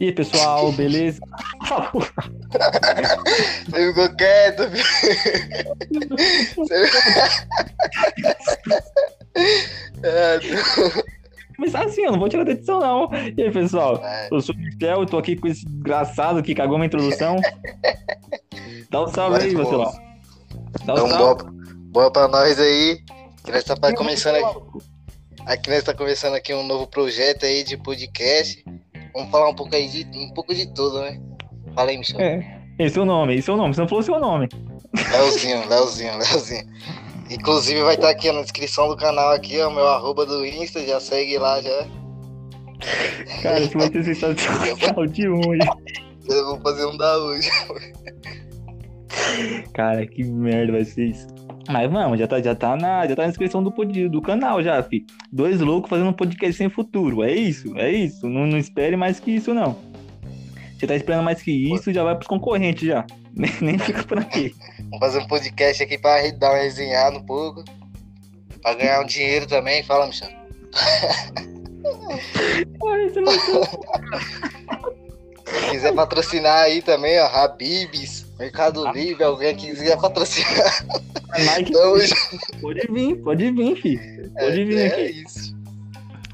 E aí, pessoal, beleza? Você ficou quieto. Você... É, Mas assim, eu não vou tirar da edição, não. E aí, pessoal? Vai. Eu sou o Michel, eu tô aqui com esse desgraçado que cagou minha introdução. Dá um salve aí, você lá. Dá um Então, salve. boa, boa pra nós aí. Que nós tá começando aqui, aqui nós tá começando aqui um novo projeto aí de podcast. Vamos falar um pouco aí de um pouco de tudo, né? Fala aí, Michel. É, esse é o nome, esse é o nome. Se não for o seu nome. Leozinho, Leozinho, Leozinho. Inclusive vai estar aqui na descrição do canal aqui, ó, meu arroba do Insta, já segue lá já. Cara, esse vai ser sensacional de ruim. Eu vou fazer um da hoje. Cara, que merda vai ser isso. Mas vamos, já tá, já tá, na, já tá na descrição do, pod- do canal já, fi. Dois loucos fazendo um podcast sem futuro. É isso, é isso. Não, não espere mais que isso, não. Você tá esperando mais que isso, já vai pros concorrentes já. Nem, nem fica por aqui. Vamos fazer um podcast aqui pra dar uma resenhada um pouco. Pra ganhar um dinheiro também. Fala, Michel. Se quiser patrocinar aí também, ó, Habibs, Mercado Livre, alguém que quiser patrocinar. Então, pode vir, pode vir, fi. Pode vir é, aqui. é isso.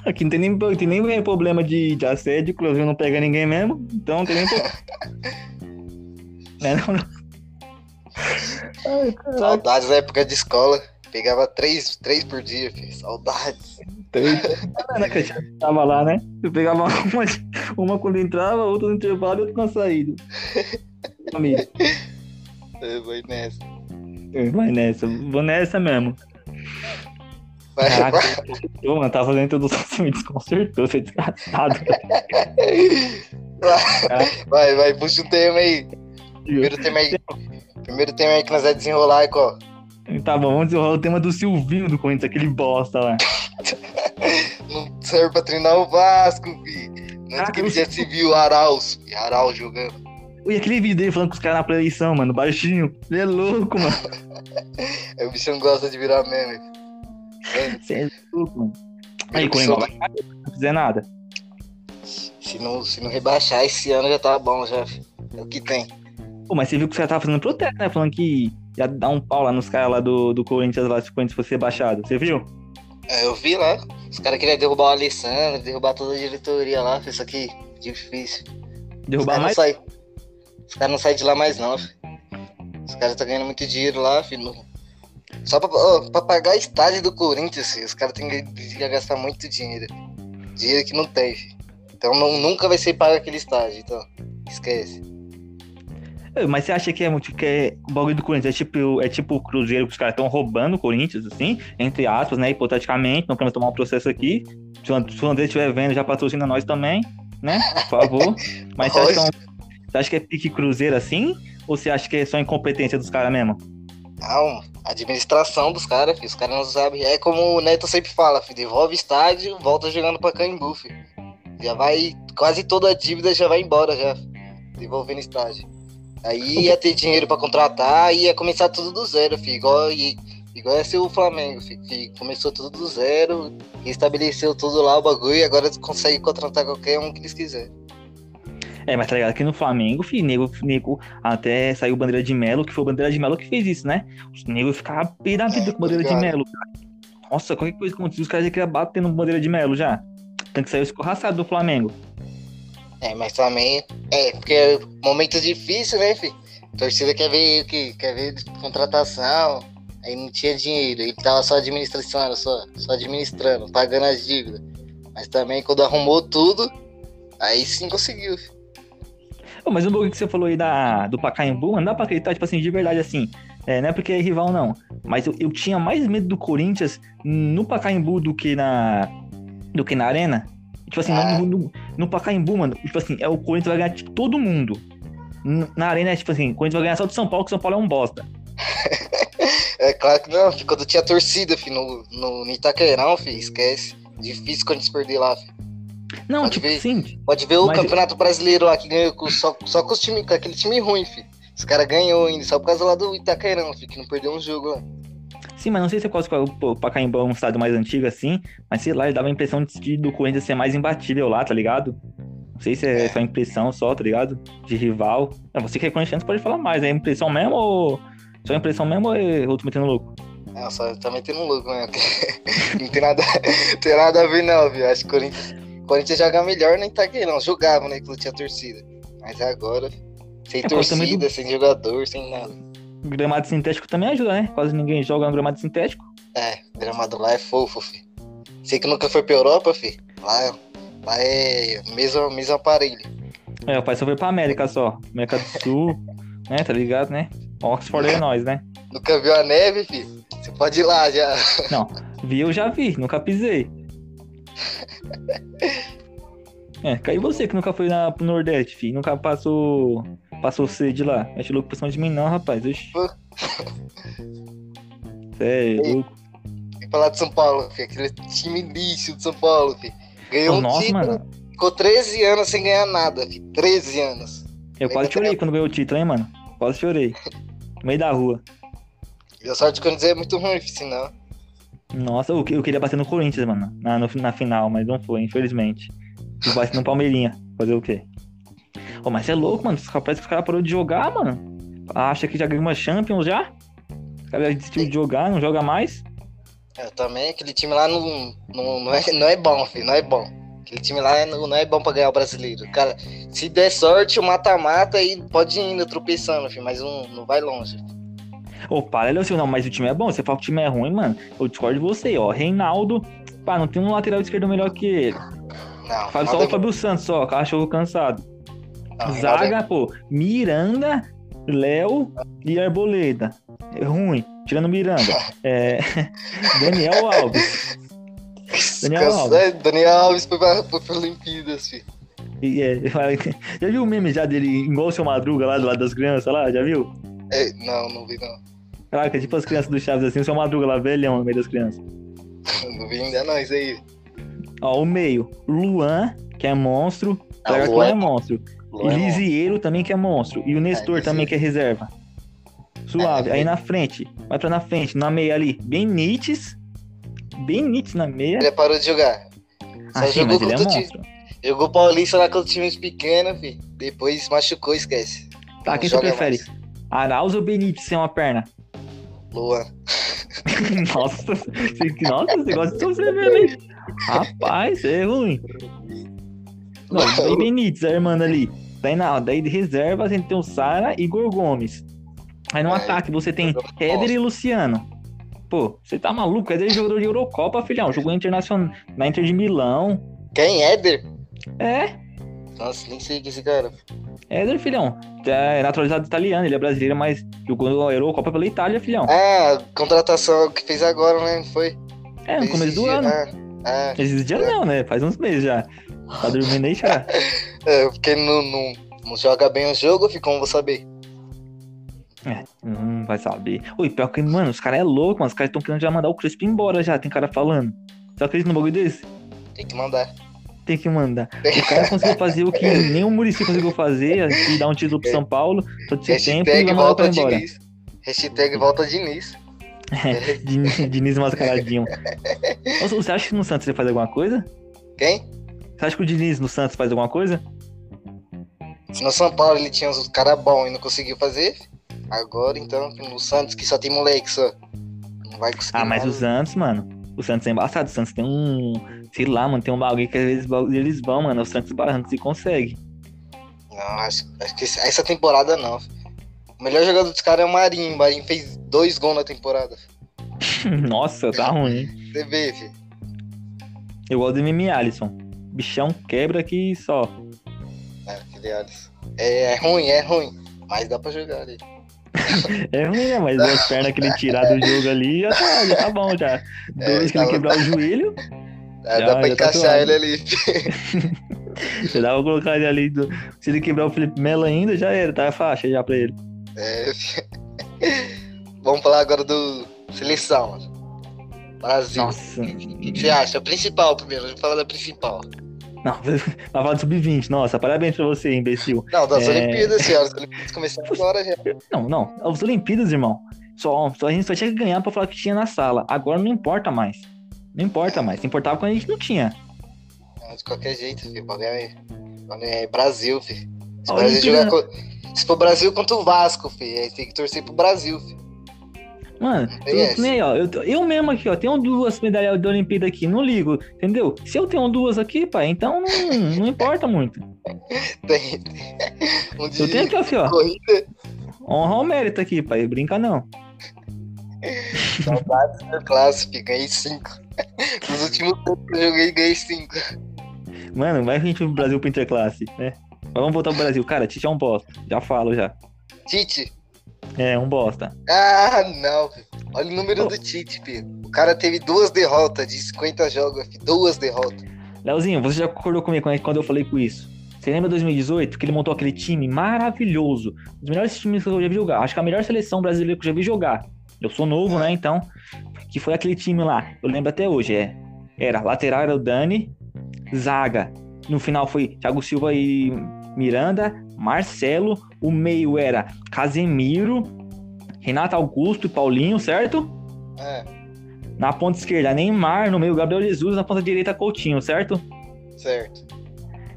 Aqui não tem nem, tem nem problema de, de assédio, inclusive não pega ninguém mesmo, então não tem nem problema. Né, não, não. Ai. Saudades da época de escola. Pegava três, três por dia, filho. Saudades. Três. Que gente tava lá, né? Eu pegava uma, uma quando entrava, outra no intervalo e outra na saída. Eu vou nessa. Vai nessa, vou nessa mesmo. Vai, Caraca, vai, mano, tava fazendo introdução, você me desconcertou, você é desgraçado. vai, vai, puxa o tema aí. Primeiro tema aí. Primeiro tema aí que nós vamos desenrolar aí, ó. Tá bom, vamos desenrolar o tema do Silvinho do Corinthians, aquele bosta lá. Não serve pra treinar o Vasco, fi. Antes que ele já se viu o Arauz. E Arauz jogando. E aquele vídeo dele falando com os caras na pré-eleição, mano, baixinho. Ele é louco, mano. O bichão gosta de virar meme. Você é louco, mano. Aí, sou- vai não fizer nada. Se não, se não rebaixar esse ano já tá bom, já. É o que tem. Pô, mas você viu que os caras estavam fazendo protesto, né? Falando que ia dar um pau lá nos caras lá do, do Corinthians lá se o Corinthians fosse rebaixado. Você viu? É, eu vi lá. Os caras queriam derrubar o Alessandro, derrubar toda a diretoria lá. Isso aqui, difícil. Derrubar caras não mais. Os caras não saem de lá mais não, fi. Os caras estão ganhando muito dinheiro lá, filho. Só pra, ó, pra pagar estádio do Corinthians, filho, os caras têm que, gastar muito dinheiro. Dinheiro que não tem, filho. Então não- nunca vai ser pago aquele estádio, então. Esquece. Mas você acha que é muito que é, o bagulho do Corinthians é tipo, é tipo o Cruzeiro que os caras estão roubando o Corinthians, assim, entre aspas, né? Hipoteticamente, não queremos tomar um processo aqui. Se o And- se o André estiver vendo, já patrocina nós também, né? Por favor. Mas você acha, que é um- você acha que é pique Cruzeiro assim? Ou você acha que é só incompetência dos caras mesmo? Não, administração dos caras. Os caras não sabem. É como o Neto sempre fala, filho. Devolve estádio, volta jogando pra Caimbu, filho. Já vai. Quase toda a dívida já vai embora já. Devolvendo estádio. Aí ia ter dinheiro pra contratar ia começar tudo do zero, filho. Igual, igual ia ser o Flamengo, filho. Que começou tudo do zero, estabeleceu tudo lá o bagulho e agora consegue contratar qualquer um que eles quiserem. É, mas tá ligado? Aqui no Flamengo, filho, nego, nego até saiu Bandeira de Melo, que foi o Bandeira de Melo que fez isso, né? Os negros ficavam pé da vida com Bandeira de. Melo. Nossa, qualquer coisa que acontecia, os caras já queriam bater no Bandeira de Melo já. Tanto que saiu escorraçado do Flamengo. É, mas também. É, porque é momento difícil, né, filho? A torcida quer ver que? Quer ver contratação. Aí não tinha dinheiro. Ele tava só administrando, só, só administrando, pagando as dívidas. Mas também quando arrumou tudo, aí sim conseguiu. filho. Ô, mas um pouco que você falou aí da, do Pacaembu, não dá pra acreditar, tipo assim, de verdade, assim. É, não é porque é rival, não. Mas eu, eu tinha mais medo do Corinthians no Pacaembu do que na. do que na Arena. Tipo assim, Ah. no, no, no Pacaembu, mano, tipo assim, é o Corinthians vai ganhar tipo, todo mundo. Na Arena é tipo assim, o Corinthians vai ganhar só do São Paulo, que São Paulo é um bosta. É claro que não, quando tinha torcida, filho, no, no, no Itaquerão, filho, esquece. Difícil quando eles perder lá, filho. Não, Pode tipo ver. assim, Pode ver o Mas- Campeonato Brasileiro lá que ganhou com, só, só com, os time, com aquele time ruim, filho. Os caras ganhou ainda, só por causa lá do Itaquerão, filho, que não perdeu um jogo lá. sim, mas não sei se é quase que o Pacaembu é um estádio mais antigo assim, mas sei lá, ele dava a impressão de, do Corinthians ser mais imbatível lá, tá ligado? Não sei se é, é. só impressão só, tá ligado? De rival. É, você que é corintiano pode falar mais, é impressão mesmo ou. Só impressão mesmo ou é, eu tô metendo louco? Não, só tá metendo louco mesmo. não tem nada, tem nada a ver não, viu? Acho que o Corinthians, Corinthians joga melhor nem tá não. Jogava, né? Que não tinha torcida. Mas agora, sem é, torcida, do... sem jogador, sem nada. O gramado sintético também ajuda, né? Quase ninguém joga no gramado sintético. É, o gramado lá é fofo, fi. Sei que nunca foi pra Europa, fi. Lá Lá é mesmo, mesmo aparelho. É, o pai só foi pra América só. América do Sul, né? Tá ligado, né? Oxford é nós, né? Nunca viu a neve, filho? Você pode ir lá já. Não, vi eu já vi, nunca pisei. É, caiu você que nunca foi na, pro Nordeste, filho. Nunca passou. Passou sede lá. Mete louco por cima de mim, não, rapaz. Oxi. Sério, louco. E falar de São Paulo, filho. Aquele time lixo de São Paulo, filho. Ganhou Nossa, um título, mano. ficou 13 anos sem ganhar nada, filho. 13 anos. Eu quase chorei quando ganhou o título, hein, mano? Quase chorei. No meio da rua. E a sorte eu dizer é muito ruim, senão. Nossa, eu, eu queria bater no Corinthians, mano, na, no, na final, mas não foi, infelizmente. Eu bati no Palmeirinha. Fazer o quê? Pô, mas você é louco, mano. Parece que os caras pararam de jogar, mano. Acha que já ganhou uma Champions já? Os caras desistiu de jogar, não joga mais. Eu é, também, aquele time lá não, não, não, é, não é bom, filho, não é bom. Aquele time lá não, não é bom pra ganhar o brasileiro. Cara, se der sorte, o mata-mata e pode ir tropeçando, filho, mas não, não vai longe. Ô, para, Leocil, não, mas o time é bom. Você fala que o time é ruim, mano. Eu discordo de você, ó. Reinaldo, pá, não tem um lateral esquerdo melhor que ele. Não, Fala só o Fábio Santos, só, cachorro cansado. Não, Zaga, pô, Miranda, Léo e Arboleda. É ruim. Tirando Miranda. É... Daniel Alves. Daniel Alves. É, Daniel Alves foi pra, foi pra Olimpíadas, filho. E, é, já viu o meme já dele igual o seu Madruga lá do lado das crianças lá? Já viu? É, não, não vi não. Caraca, tipo as crianças do Chaves assim, o seu Madruga lá velhão no meio das crianças. não vi ainda não, isso aí. Ó, o meio. Luan, que é monstro. Ah, Luan é monstro. Luan é Lisieiro também que é monstro. E o Nestor é, também que é reserva. Suave. É, Aí na frente, vai pra na frente, na meia ali, Benítez. Benítez na meia. Ele parou de jogar. Só ah, sim, jogou mas ele é monstro. Jogou Paulista lá com os times pequenos, fi. Depois machucou, esquece. Tá, Não quem você prefere? Mais. Arauz ou Benítez sem uma perna? Luan. nossa, nossa, você gosta de sofrer mesmo, hein? Rapaz, é ruim. Não, daí Benítez, a irmã ali. Daí, na, daí de reserva a gente tem o Sara e Igor Gomes. Aí no é, ataque você tem Éder e Luciano. Pô, você tá maluco? Éder é jogador de Eurocopa, filhão. Jogou internacional na Inter de Milão. Quem? Éder? É. Nossa, nem sei que esse cara. Éder, filhão. É naturalizado italiano, ele é brasileiro, mas jogou a Eurocopa pela Itália, filhão. Ah, contratação que fez agora, né? Foi? É, no começo do dia, ano. Ah, ah, Esses dias é. não, né? Faz uns meses já. Tá dormindo aí já. é, porque não, não, não joga bem o jogo, fica como vou saber. É, não vai saber. Oi, pior que, mano, os caras é louco, mano. Os caras estão querendo já mandar o Crespo embora já, tem cara falando. Você acredita no bagulho desse? Tem que mandar. Tem que mandar. O cara conseguiu fazer o que o Murici conseguiu fazer, e dar um título pro São Paulo, todo esse tempo e mandar pra embora. Diniz. Hashtag volta Diniz. É, Diniz, Diniz mascaradinho. Você acha que no Santos ele faz alguma coisa? Quem? Você acha que o Diniz no Santos faz alguma coisa? Se no São Paulo ele tinha uns caras bons e não conseguiu fazer, agora então no Santos que só tem moleque só. Não vai conseguir. Ah, mas nada. o Santos, mano. O Santos é embaçado. O Santos tem um. Sei lá, mano, tem um bagulho que às vezes eles vão, mano. Os Santos barrancos e consegue. Não, acho, acho que essa temporada não. O melhor jogador dos caras é o Marinho. O Marinho fez dois gols na temporada. Nossa, tá ruim. Você vê, filho. Eu gosto do Mimi Alisson. Bichão quebra aqui só. É, aquele Alisson. É, é ruim, é ruim. Mas dá pra jogar ali. é ruim, né? Mas as pernas que ele tirar do jogo ali já tá, já tá bom já. É, Dois é, que ele quebrar o joelho. É, já, dá pra tá encaixar ele ali. Você dá pra colocar ele ali. Do... Se ele quebrar o Felipe Melo ainda, já era, tá faixa já pra ele. É. Vamos falar agora do seleção. Brasil. Nossa. O que você acha? O principal primeiro, vamos falar da principal. Não, vai falar do Sub-20. Nossa, parabéns pra você, imbecil. Não, das é... Olimpíadas, senhora. As Olimpíadas começaram agora já. Não, não. As Olimpíadas, irmão. Só, só a gente só tinha que ganhar pra falar que tinha na sala. Agora não importa mais. Não importa mais. Importava quando a gente não tinha. Não, de qualquer jeito, filho. O bagulho é, o bagulho é Brasil, filho. Se, o Brasil jogar co- Se for Brasil contra o Vasco, filho, aí tem que torcer pro Brasil, filho. Mano, tem eu, nem, ó, eu, eu mesmo aqui, ó, tenho duas medalhas da Olimpíada aqui, não ligo, entendeu? Se eu tenho duas aqui, pai, então não, não importa muito. Tem. Um de Eu tenho aqui, ó, filho, ó, honra ao mérito aqui, pai, brinca não. saudades da classe, filho. Ganhei cinco. Nos últimos tempos que eu joguei, ganhei cinco. Mano, vai a gente pro Brasil pro Interclasse, né? Mas vamos voltar pro Brasil. Cara, Tite é um bosta, já falo já. Tite. É, um bosta. Ah, não. Olha o número Oh. do Tite, filho. O cara teve duas derrotas de 50 jogos, filho. Duas derrotas. Leozinho, você já concordou comigo quando- quando eu falei com isso? Você lembra 2018 que ele montou aquele time maravilhoso? Um dos melhores times que eu já vi jogar. Acho que a melhor seleção brasileira que eu já vi jogar. Eu sou novo, né? Então, que foi aquele time lá. Eu lembro até hoje. É, era lateral era o Dani, zaga. No final foi Thiago Silva e Miranda, Marcelo. O meio era Casemiro, Renato Augusto e Paulinho, certo? É, Na ponta esquerda, Neymar. No meio, Gabriel Jesus. Na ponta direita, Coutinho, certo? certo.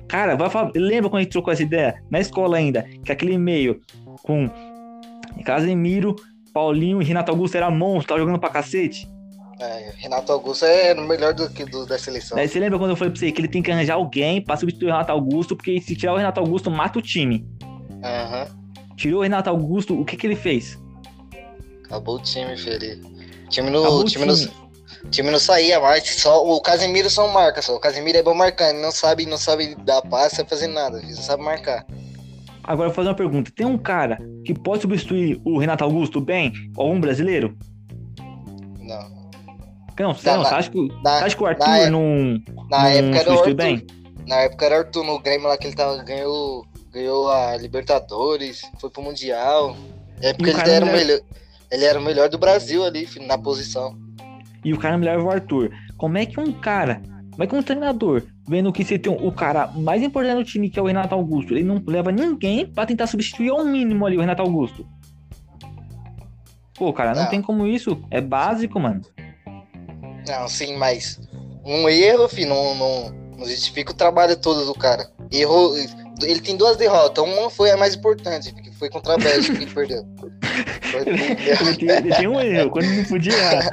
Cara, vai falar, lembra quando a gente trocou essa ideia? Na escola ainda, que aquele meio com Casemiro, Paulinho e Renato Augusto era monstro, tava jogando pra cacete. É, Renato Augusto é o melhor do que do, da seleção. Daí você lembra quando eu falei pra você que ele tem que arranjar alguém pra substituir o Renato Augusto, porque se tirar o Renato Augusto, mata o time. Aham. Tirou o Renato Augusto, o que que ele fez? Acabou o time. O time no, Acabou time, time. No, time não saía mais. Só, o Casemiro só marca só. O Casemiro é bom marcando. Ele não sabe, não sabe dar passe, não sabe fazer nada. Ele só sabe marcar. Agora eu vou fazer uma pergunta. Tem um cara que pode substituir o Renato Augusto bem? Algum brasileiro? Não. Não, você, não, acha que, na- acha que o Arthur na é- não, Na não época substitui Arthur. bem? Na época era Arthur no Grêmio lá que ele tava, ganhou, ganhou a Libertadores, foi pro Mundial. É porque ele era, era- melhor, ele era o melhor do Brasil ali, na posição. e o cara me leva o Arthur. Como é que um cara, como é que um treinador, vendo que você tem o cara mais importante do time, que é o Renato Augusto, ele não leva ninguém pra tentar substituir ao mínimo ali o Renato Augusto? Pô, cara, não Não. tem como isso. É básico, mano. Não, sim, mas um erro, filho, não, não, não justifica o trabalho todo do cara. Errou. Ele tem duas derrotas. Uma foi a mais importante, que foi contra a Bélgica que ele perdeu. Foi- Ele tem, ele tem um erro, quando não podia errar.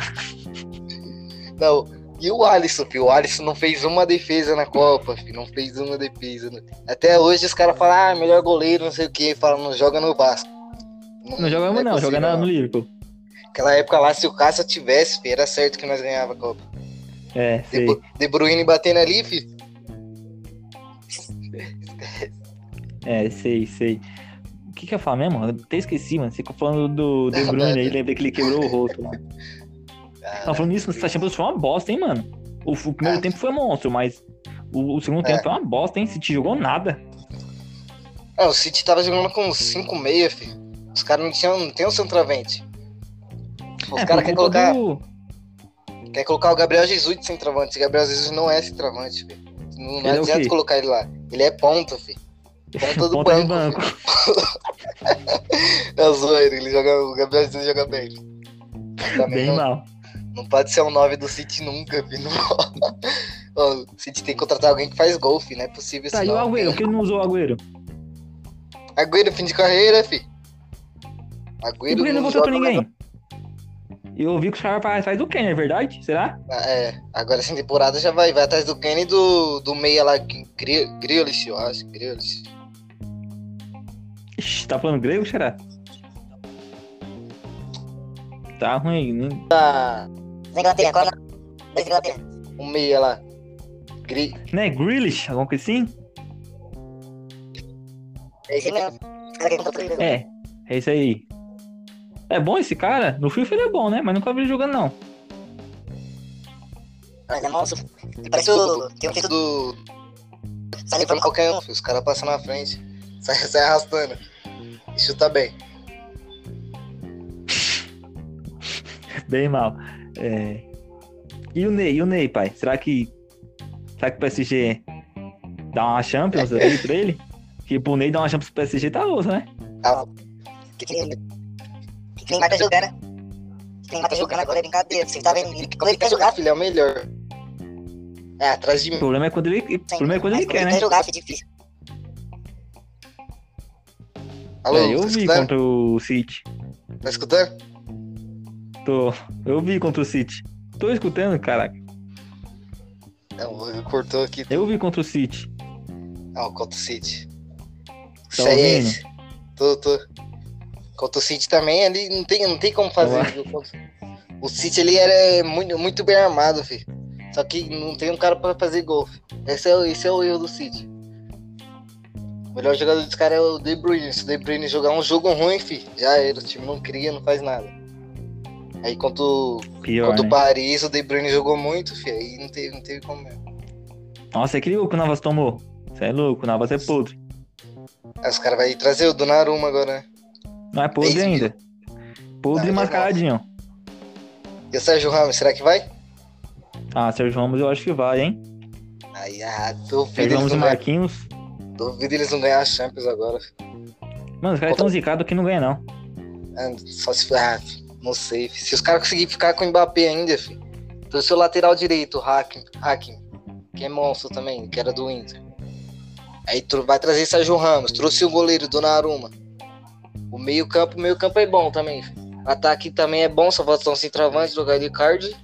Não. E o Alisson, filho? O Alisson não fez uma defesa na Copa, filho. Não fez uma defesa. né? Até hoje os caras falam, ah, melhor goleiro, não sei o que. Falam, não joga no Vasco. Não joga não, é joga possível, não. no Liverpool. Aquela época lá, se o Cássio tivesse, filho, era certo que nós ganhava a Copa. É, sei. De Bruyne batendo ali, filho. É, sei, sei. O que que eu falar mesmo? Eu até esqueci, mano. Você ficou falando do De Bruyne aí, lembrei que ele quebrou o rosto lá. Tá falando isso, essa Champions foi uma bosta, hein, mano? O, o primeiro É. tempo foi monstro, mas o, o segundo É. tempo foi uma bosta, hein? Se te jogou nada. Ah, o City tava jogando com 5 meia, filho. Os caras não tinham, não tem um centroavante. Os é, caras querem colocar, do- quer colocar o Gabriel Jesus de centroavante. Esse Gabriel Jesus não é centroavante, filho. Não, não é o adianta quê? colocar ele lá. Ele é ponta, filho. Ponta do ponta banco. banco. É zoeiro, ele joga, o Gabriel Jesus joga bem. Também Bem não, mal. Não pode ser o 9 do City nunca, filho. O City tem que contratar alguém que faz gol, filho. Não é possível Tá, e o. Agüero? Por que ele não usou o Agüero? Agüero, fim de carreira, filho. E Agüero por que não voltou pra ninguém? Eu ouvi que os caras vai atrás do Kenner, é verdade? Será? Ah, É, agora essa temporada já vai, vai atrás do Kenny e do, do meia lá, Grealish, eu acho, Grealish. Ixi, tá falando grego, será? Tá ruim. Não... Inglaterra, qual é o nome da Inglaterra? o meia lá. Gri... Não é Grealish? Alguma coisa assim? É esse mesmo. Tudo. É, é isso aí. É bom esse cara? No FIFA ele é bom, né? Mas nunca vi ele jogando, não. Mas é monstro. Parece o... Tem um título Do... Sai pra pra qualquer um, filho, os caras passam na frente. Sai, sai arrastando. E chuta bem. Bem mal. É... E o Ney? E o Ney, pai? Será que. Será que o PSG dá uma Champions ali pra ele? Que pro Ney dar uma Champions pro PSG tá osso, né? Que nem... Que nem Marta jogando. Quem tá jogando agora é brincadeira. Você tá vendo? Ele- Quando ele quer jogar, filho, é o melhor. É, atrás de O mim. problema é quando ele, o problema é quando ele quer, quer né? jogar, é difícil. Alô, É, eu tá vi escutando? contra o City. Tá escutando? Tô. Eu vi contra o City. Tô escutando, caraca. Não, ele cortou aqui. Eu vi contra o City. Não, contra o City. Tá CS. Tô, tô. Contra o City também, ali não tem, não tem como fazer. O City ali era muito, muito bem armado, filho. Só que não tem um cara pra fazer gol. filho. Esse é, o- esse é o erro do City. O melhor jogador dos caras é o De Bruyne. Se o De Bruyne jogar um jogo ruim, filho, já era. O time não cria, não faz nada. Aí contra o, Pior, contra o né? Paris, o De Bruyne jogou muito, filho. Aí não teve, não teve como mesmo. Nossa, é que o Navas tomou. Você é louco, o Navas é podre. Aí os caras vão trazer o Donnarumma agora, né? Não é podre ainda. Podre e é mascaradinho. E o Sérgio Ramos, será que vai? Ah, Sérgio Ramos eu acho que vai, hein? Aí, ah, duvido Sérgio eles, Ramos e ganhar, Marquinhos. duvido eles não ganhar a Champions agora. Mano, os caras tão zicados que não ganha, não. Ah, Só se ah, não sei. fi. Se os caras conseguirem ficar com o Mbappé ainda, filho. Então, seu lateral direito, Hakim, Hakim, que é monstro também, que era do Inter. Aí vai trazer Sérgio Ramos, trouxe o goleiro Donnarumma. O meio-campo, o meio-campo é bom também. filho. Ataque também é bom, só falta um centroavante, jogar de card.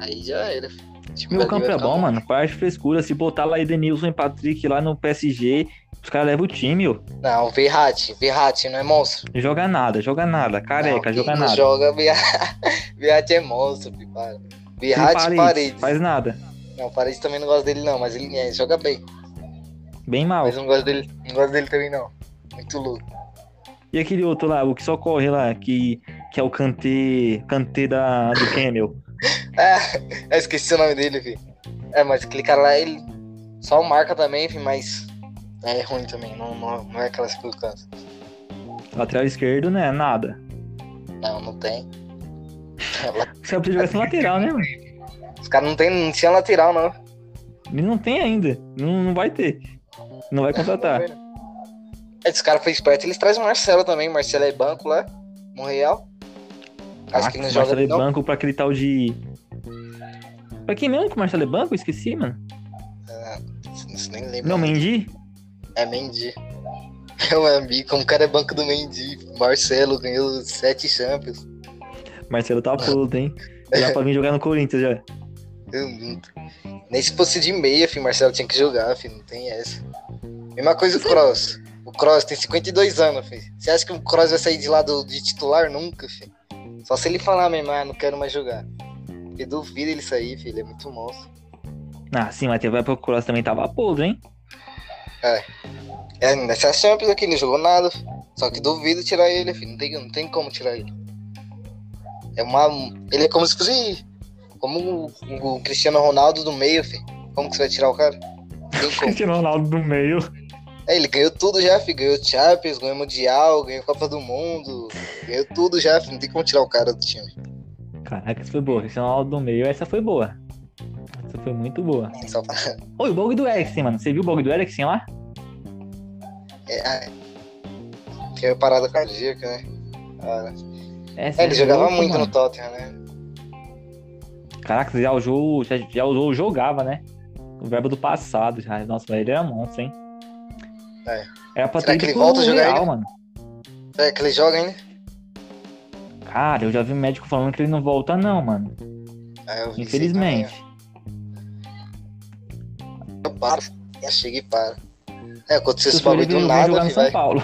Aí já era. filho. Meu campo é bom, mano. Parte frescura. Se botar lá Edenilson e Patrick lá no PSG, os caras levam o time, ó. Não, Verratti, Verratti não é monstro. Joga nada, joga nada. Careca, não, joga nada. joga Verratti é monstro, para. Verratti e Paredes. Faz nada. Não, Paredes também não gosta dele não, mas ele é, joga bem. Bem mal. Mas não gosto dele, não gosto dele também não. Muito louco. E aquele outro lá, o que só corre lá, que, que é o Kanté, Kanté da, do Camel. Ah, eu esqueci o nome dele, filho. É, mas aquele cara lá, ele só marca também, filho, mas é ruim também, não, não, não é aquelas canso. Lateral esquerdo, né? Nada. Não, não tem. Você precisa jogar sem lateral, né, mano? Os caras não tem, não tinha lateral não. Ele não tem ainda. Não, não vai ter. Não vai contratar. É, os caras foi esperto, eles trazem o Marcelo também, Marcelo é banco lá, Monreal. Acho que ele não joga Marcelo é não. banco pra aquele tal de. Pra quem mesmo que o Marcelo é banco? Eu esqueci, mano. Ah, isso nem lembro. Não, Mendy? É Mendy. Meu amigo, como o cara é banco do Mendy. Marcelo ganhou sete Champions. Marcelo tá puto, hein? Dá pra vir jogar no Corinthians já. Eu não- Nem se fosse de meia, filho, Marcelo tinha que jogar, filho. Não tem essa. Mesma coisa o Cross. O Cross tem 52 anos, filho. Você acha que o Cross vai sair de lá do, de titular? Nunca, filho. Só se ele falar mesmo, ah, não quero mais jogar. Porque duvido ele sair, filho. É muito monstro. Ah, sim, mas teve uma época que o Cross também tava podre, hein? É, nessa Champions aqui, ele não jogou nada. Só que duvido tirar ele, filho. Não tem, não tem como tirar ele. É uma. Ele é como se fosse. Como o, o Cristiano Ronaldo do meio, filho. Como que você vai tirar o cara? Cristiano Ronaldo do meio. É, ele ganhou tudo já, filho. Ganhou Champions, ganhou Mundial, ganhou Copa do Mundo. Ganhou tudo já, filho. Não tem como tirar o cara do time. Caraca, essa foi boa. Cristiano Ronaldo do meio, essa foi boa. Essa foi muito boa. Só pra... Oi, o bug do Eriksen, mano. Você viu o bug do Eriksen lá? é, é, que é parada cardíaca, né? Ah, Essa é, ele é jogava louco, muito mano. no Tottenham, né? Caraca, já usou, já, já usou o jogava, né? O verbo do passado já. Nossa, mas ele era monstro, hein? É. Era pra Será ter que ele pro volta a jogar Real, ainda? mano. É, que ele joga ainda? Cara, eu já vi médico falando que ele não volta, não, mano. Ah, eu Infelizmente. Eu paro. Já chega e para. É, Se ele bagulho do nada, jogar no São vai. Paulo.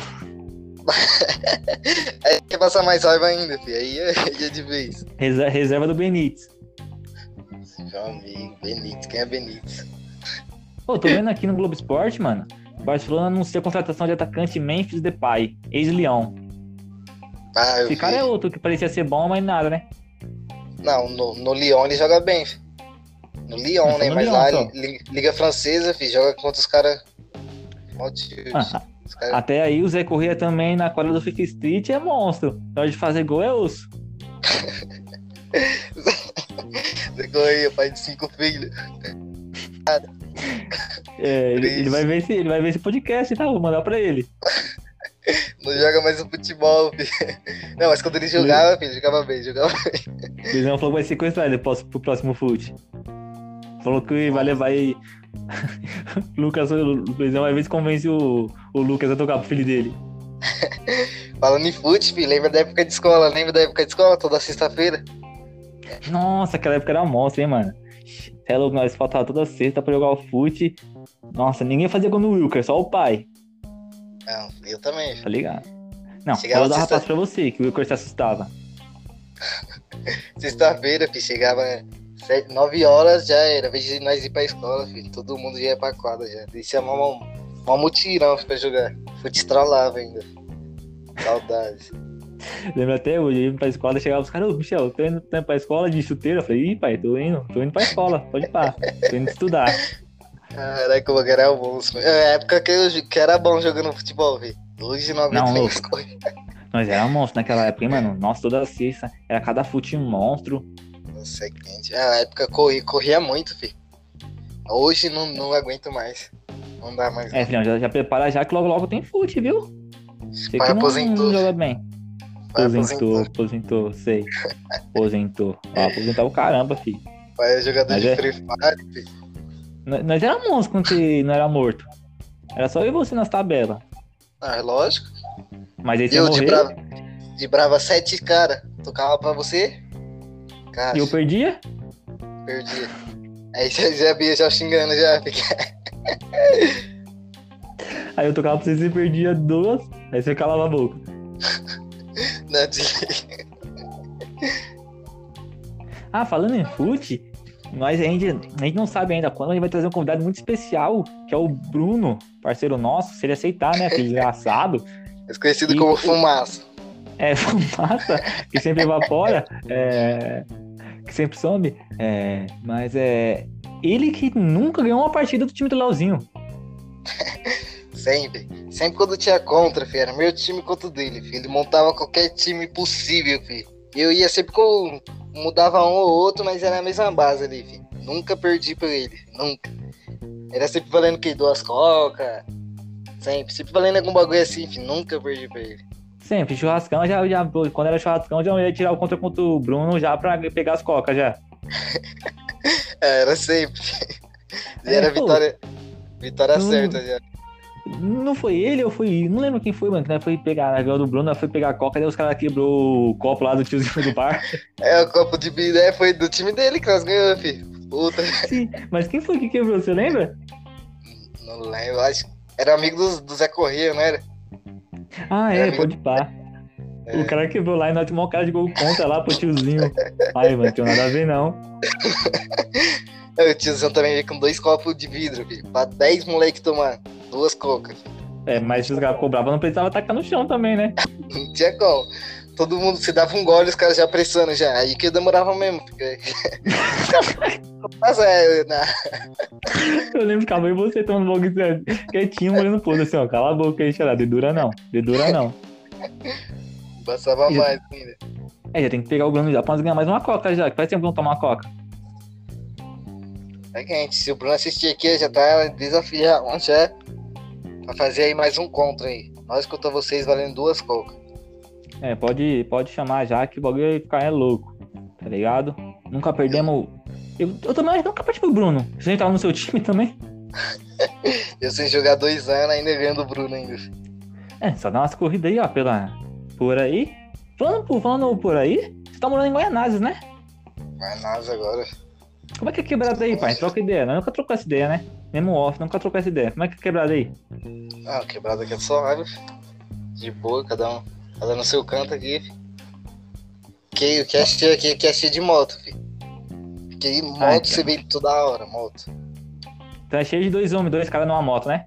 Aí quer passar mais raiva ainda, filho. Aí é, é de vez. Reser- Reserva do Benítez. Meu amigo, Benítez. Quem é Benítez? Pô, tô vendo aqui no Globo Esporte, mano. Barcelona anuncia a contratação de atacante Memphis Depay, ex-Leão. Ah, Esse vi. cara é outro que parecia ser bom, mas nada, né? Não, no, no Lyon ele joga bem, filho. No Lyon, né? no Mas Lyon, lá, só. li- Liga Francesa, filho, joga contra os caras. Ah, Os caras. até aí o Zé Corrêa também na quadra do Fica Street é monstro. Na hora de fazer gol é osso. Zé Correia, pai de cinco filhos. É, ele, ele vai ver esse, ele vai ver esse podcast, tá? Vou mandar pra ele. Não joga mais o futebol, filho. Não, mas quando ele jogava, filho, jogava bem, jogava bem. O Luizão falou que vai sequestrar ele pro, pro próximo fute. Falou que vai levar aí. Lucas, o Luizão vai ver se convence o, o Lucas a tocar pro filho dele. Falando em fute, filho, lembra da época de escola? Lembra da época de escola? Toda sexta-feira? Nossa, aquela época era monstro, hein, mano? É louco, nós faltava toda sexta pra jogar o fute. Nossa, ninguém fazia gol no Wilker, só o pai, Não, eu também. tá ligado? Não, Chegava eu dava sexta- passo pra você, que o Wilker se assustava. Sexta-feira, filho, chegava sete, nove horas, já era. Vez de nós ir pra escola, filho. Todo mundo já ia pra quadra já. Deixa uma, uma mutirão pra jogar. Fute estralava ainda. Saudades. Lembro até hoje, eu ia pra escola, chegava os caras, ô Michel, tô indo, pra escola de chuteira. Eu falei, ih, pai, tô indo, tô indo pra escola, pode ir pá, tô indo estudar. Caraca, como era almoço. É época que, eu, que era bom jogando futebol, filho. Hoje não aguento nem escolher. Nós era monstro naquela época, hein, mano? Nossa, toda sexta, era cada fute um monstro. Nossa, é quente. É, a época corri, corria muito, filho. Hoje não, não aguento mais. Não dá mais. É, filhão, já, já prepara já que logo logo tem fute, viu? Você Pai que não, aposentou. não joga bem. Pai Aposentou, aposentou. sei. Aposentou. Ó, aposentar o caramba, filho. Pai é jogador Mas de é- Free Fire, filho. Nós era monstro quando você não era morto. Era só eu e você nas tabelas. Ah, é lógico. Mas aí você Eu de morreu brava, de brava sete cara. Tocava pra você. Cara, e eu perdia. perdi. Aí já, já via já xingando já. Aí eu tocava pra você e você perdia duas. Aí você calava a boca. Não, de... Ah, falando em fute, nós a gente, a gente não sabe ainda quando a gente vai trazer um convidado muito especial, que é o Bruno, parceiro nosso, se ele aceitar, né? Aquele desgraçado. É conhecido E- como fumaça. É fumaça que sempre evapora, é, que sempre some. É, mas é ele que nunca ganhou uma partida do time do Leozinho. Sempre. Sempre quando tinha contra, filho. Era meu time contra o dele, filho. Ele montava qualquer time possível, filho. Eu ia sempre com. Mudava um ou outro, mas era a mesma base ali, filho. Nunca perdi pra ele. Nunca. Era sempre valendo que duas coca. Sempre. Sempre valendo algum bagulho assim, filho. Nunca perdi pra ele. Sempre, churrascão, já, já, quando era churrascão, já ia tirar o contra contra o Bruno já pra pegar as cocas já. É, era sempre. E É, era pô. vitória. Vitória Não- certa já. Não foi ele ou foi. Não lembro quem foi, mano. Que nós foi pegar, nós ganhou do Bruno, foi pegar a coca, daí os caras quebrou o copo lá do tiozinho do bar. É, o copo de vida é, foi do time dele que nós ganhamos, filho. Puta. Sim, mas quem foi que quebrou, você lembra? Não lembro. Acho. Era amigo do, do Zé Corrêa, não era? Ah, É, é, amigo- pode pá. É. O cara quebrou lá e nós tomamos um cara de gol contra lá pro tiozinho. Ai, mano, tem nada a ver não. É, O tiozão também veio com dois copos de vidro, filho. Pra 10 moleque tomar. Duas cocas. É, mas se os caras cobravam, não precisava tacar no chão também, né? Não tinha como. Todo mundo se dava um gole, os caras já pressando já. Aí que eu demorava mesmo. Porque... Mas é, na... Eu lembro que acabou e você tomando um pouco quietinho, olhando pro assim, ó, cala a boca aí, xará, dedura não, dedura não. passava E- mais ainda. É, já tem que pegar o Bruno já pra ganhar mais uma coca já, que faz tempo que não tomar uma coca. É quente. Se o Bruno assistir aqui, já tá desafiando já. Pra fazer aí mais um contra aí. Nós contra vocês valendo duas cocas. É, pode, pode chamar já que o bagulho vai ficar é louco, tá ligado? Nunca perdemos... Eu, eu também acho que nunca perdi pro Bruno. Você tava no seu time também? Eu sem jogar dois anos, ainda ganhando o Bruno ainda. É, só dá umas corridas aí, ó, pela... Por aí. Falando, por- falando por aí, você tá morando em Goianazes, né? Nada agora. Como é que é quebrado aí, pai? Troca ideia. Nós nunca trocou essa ideia, né? Mesmo off, nunca trocou essa ideia. Como é que é quebrado aí? Ah, quebrada aqui é só água. De boa, cada um. Cada no seu canto aqui. Que, que é cheio aqui, que é cheio de moto, filho. Porque moto você vê toda hora, moto. Então é cheio de dois homens, dois caras numa moto, né?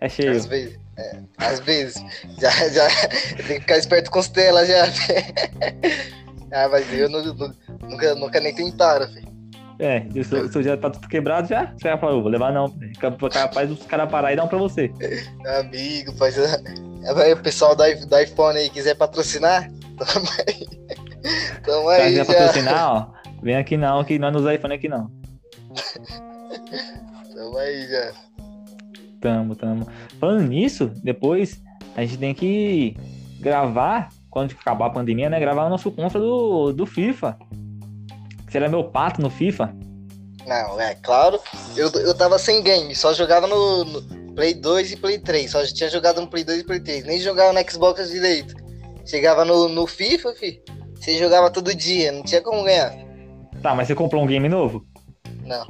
É cheio. Às vezes. É, às vezes. Já, já. Tem que ficar esperto com os telas já. ah, mas eu nu- nunca, nunca nem tentaram, filho. É, se o seu já tá tudo quebrado já, você vai falar, eu vou levar não. Fica capaz dos caras parar e dar um pra você. Amigo, faz. O pessoal i- do iPhone aí quiser patrocinar, tamo aí. Tamo Se aí quiser já. patrocinar, ó, vem aqui não, que nós não usamos iPhone aqui não. Tamo aí já. Tamo, tamo. Falando nisso, depois a gente tem que gravar quando acabar a pandemia, né? Gravar o nosso contra do, do FIFA. Você era meu pato no FIFA? Não, é claro. Eu, eu tava sem game, só jogava no, no Play 2 e Play 3. Só tinha jogado no Play 2 e Play 3. Nem jogava no Xbox direito. Chegava no, no FIFA, fi. Você jogava todo dia, não tinha como ganhar. Tá, mas você comprou um game novo? Não,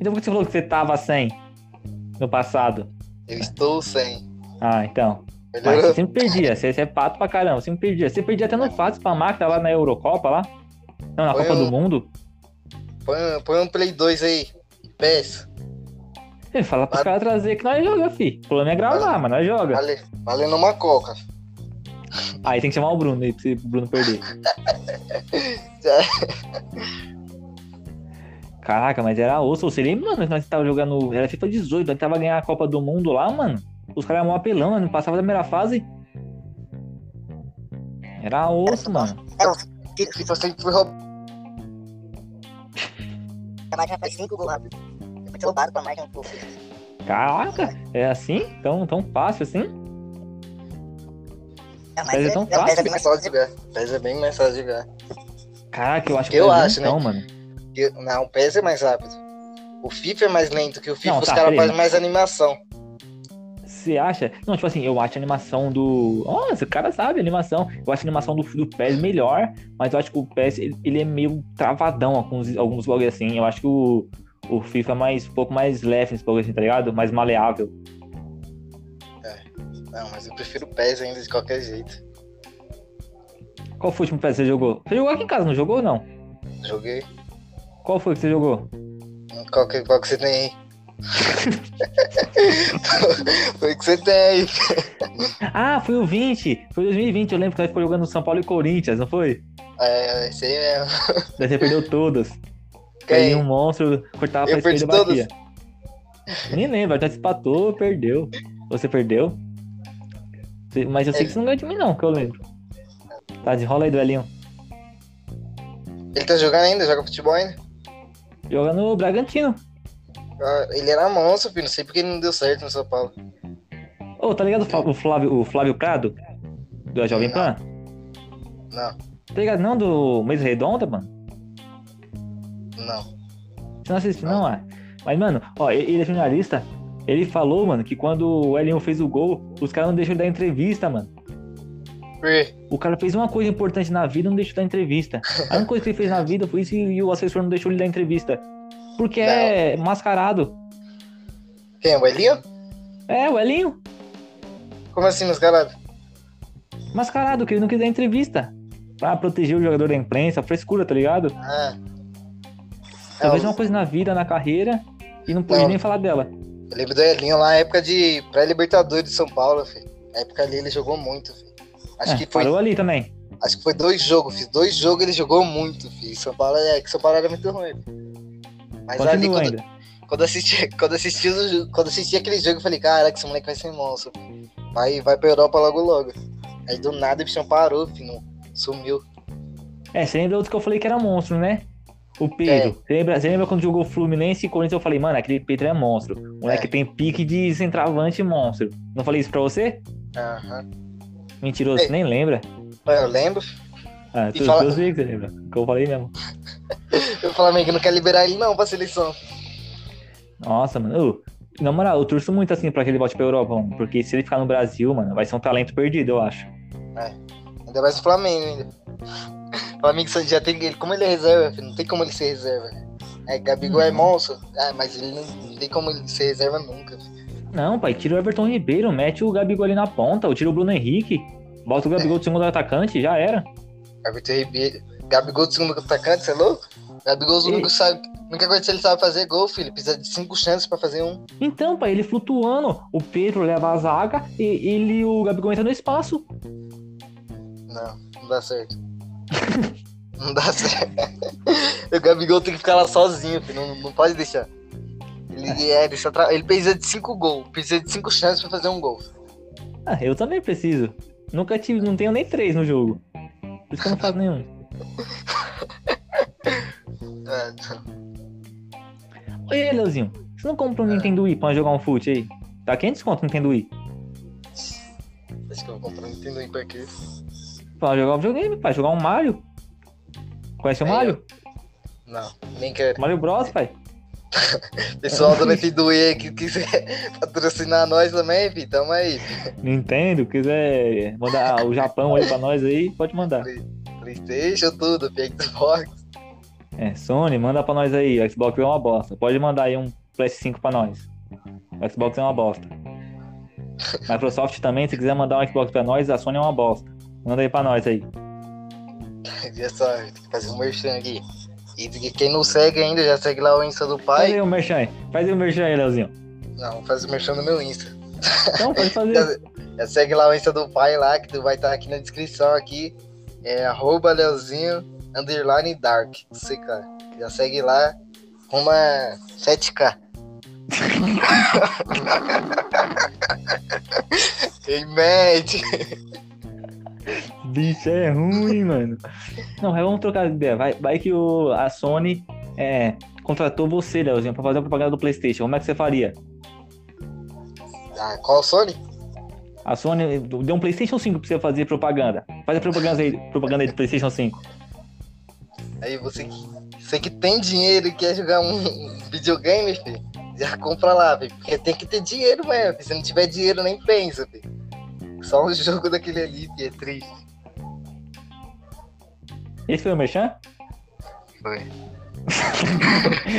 Então por que você falou que você tava sem no passado? eu estou sem. Ah, então. Mas Melhorou? você sempre perdia, você, você é pato pra caramba, você sempre perdia. Você perdia até no Fatos pra máquina lá na Eurocopa lá. Não, na Foi Copa um- do Mundo. Põe, põe um Play 2 aí. PS. Ele fala pros Mas- caras trazer que nós joga, fi. O problema é gravar, mas nós joga. Vale, valendo uma coca. Aí tem que chamar o Bruno aí, pra o Bruno perder. Caraca, mas era osso. Você lembra, mano, que nós tava jogando. Era FIFA 18, nós tava ganhando a Copa do Mundo lá, mano. Os caras eram mó apelão, nós não passava da primeira fase. Era osso, mano. É FIFA sempre foi roubado. a máquina faz 5 gols rápido. Depois de roubado com a máquina. pô. Caraca, é assim? Tão, tão fácil assim? É, Mas é tão é, o PES é fácil. bem mais fácil de jogar. PES é bem mais fácil de jogar. Caraca, eu acho que Eu é acho, então, mano. Eu- Não, o PES é mais rápido. O FIFA é mais lento, que o FIFA Não, os tá, caras peraí. fazem mais animação. Você acha? Não, tipo assim, eu acho a animação do. Nossa, o cara sabe a animação. Eu acho a animação do, do PES melhor, mas eu acho que o PES ele, ele é meio travadão alguns, alguns bagulho assim. Eu acho que o, o FIFA é mais, um pouco mais leve nesse bagulho assim, tá ligado? Mais maleável. Não, mas eu prefiro o PES ainda de qualquer jeito. Qual foi o último PES que você jogou? Você jogou aqui em casa, não jogou ou não? Joguei. Qual foi que você jogou? Qual que, qual que você tem aí? Foi que você tem. Ah, foi o 20! Foi 2020, eu lembro que nós ficou jogando São Paulo e Corinthians, não foi? É, esse aí mesmo. Você perdeu todas. Aí um monstro cortava pra Eu esquerda e todas. batia. Nem lembro, até se empatou, perdeu. Você perdeu? Mas eu sei Ele- que você não ganhou de mim, não, que eu lembro. Tá, desenrola aí, duelinho. Ele tá jogando ainda? Joga futebol ainda? Joga no Bragantino. Ah, Ele era monstro, filho. Não sei porque ele não deu certo no São Paulo. Ô, tá ligado o Flá- o Flávio, o Flávio Prado? Do Jovem Não. Pan? Não, Tá ligado não do Mesa Redonda, mano? não. Você não assiste, não, ah. Mas, mano, ó, ele é jornalista. Ele falou, mano, que quando o Elion fez o gol, os caras não deixam ele dar entrevista, mano. O cara fez uma coisa importante na vida e não deixou dar entrevista. A única coisa que ele fez na vida foi isso e e o assessor não deixou ele dar entrevista. Porque é mascarado. Quem? O Elinho? É, o Elinho. Como assim, mascarado? Mascarado, que ele não quis dar entrevista. Pra proteger o jogador da imprensa, frescura, tá ligado? Ah. Fez Não, uma coisa na vida, na carreira, e não pôde Não. nem falar dela. eu lembro do Elinho lá na época de pré-Libertadores de São Paulo, filho. Na época ali ele jogou muito, filho. Acho É, que foi Parou ali também. Acho que foi dois jogos, fiz dois jogos ele jogou muito, filho. São Paulo é que São Paulo era muito ruim. filho. Mas ali quando, ainda. quando assisti, quando assisti quando assisti aquele jogo, eu falei, caraca, esse moleque vai ser monstro. Vai, vai pra Europa logo logo. Aí do nada o bichão parou, filho. Sumiu. É, você lembra outro que eu falei que era monstro, né? O É. Pedro. Você, lembra, você lembra quando jogou Fluminense e Corinthians? Eu falei, mano, aquele Pedro é monstro. O moleque É. tem pique de centroavante monstro. Não falei isso pra você? Aham. Mentiroso, É. você nem lembra. Eu lembro. Ah, tu, fala- eu sei que você lembra. Que eu falei mesmo. O Flamengo não quer liberar ele não pra seleção. Nossa, mano. Ô, na moral, eu torço muito assim pra que ele volte pra Europa, mano. Porque se ele ficar no Brasil, mano, vai ser um talento perdido, eu acho. Ainda mais o Flamengo ainda. O Flamengo já tem ele. Como ele é reserva, filho, não tem como ele ser reserva. É, Gabigol é Uhum. monstro. Ah, mas ele não, não tem como ele ser reserva nunca. filho. Não, pai, tira o Everton Ribeiro, mete o Gabigol ali na ponta, ou tira o Bruno Henrique, bota o Gabigol de segundo atacante, já era. Everton Ribeiro. Gabigol de segundo atacante, você é louco? Gabigol o Ei. único sabe. A única coisa que ele sabe fazer é gol, filho. Precisa de cinco chances pra fazer um. Então, pai, ele flutuando, o Pedro leva a zaga e ele o Gabigol entra no espaço. Não, não dá certo. não dá certo. o Gabigol tem que ficar lá sozinho, filho. Não, não pode deixar. Ele, é, deixa tra- ele precisa de cinco gols. Precisa de cinco chances pra fazer um gol. Ah, eu também preciso. Nunca tive, não tenho nem três no jogo. Por isso que eu não faço nenhum. É. Oi, Leozinho, você não compra um Nintendo Wii pra jogar um fute aí? Tá 500 conto o Nintendo Wii. Acho que eu vou comprar um Nintendo Wii pra quê? Pra jogar um videogame, pai. Jogar um Mario. Conhece o Mario? Não, nem quero. Mario Bros, pai. Pessoal do Netdoe que quiser patrocinar nós também, fi, tamo aí. Nintendo, quiser mandar o Japão aí pra nós aí, pode mandar. Playstation, tudo, Xbox. É, Sony, manda pra nós aí. O Xbox é uma bosta. Pode mandar aí um PS5 pra nós. O Xbox é uma bosta. Microsoft também, se quiser mandar um Xbox pra nós, a Sony é uma bosta. Manda aí pra nós aí. Já só, tem que fazer um merchan aqui. E quem não segue ainda, já segue lá o Insta do Faz pai. aí o merchan aí. Faz aí o merchan aí, Leozinho. Não, faz o merchan no meu Insta. Então, pode fazer. Já, já segue lá o Insta do pai lá, que tu vai estar aqui na descrição aqui. É arroba Leozinho underline dark. Sei, cara. Já segue lá. Uma 7K. Ei, mete. Bicho, é ruim, mano. Não, vamos trocar de ideia. Vai, vai que o, a Sony é, contratou você, Leozinho, pra fazer a propaganda do PlayStation. Como é que você faria? Ah, qual Sony? A Sony deu um PlayStation 5 pra você fazer propaganda. Faz a propaganda aí, propaganda aí do PlayStation 5. Aí você que, você que tem dinheiro e quer jogar um videogame, filho, já compra lá, filho, porque tem que ter dinheiro mesmo. Se não tiver dinheiro, nem pensa, filho. Só um jogo daquele ali, filho, é triste. Esse foi o Merchan? Foi.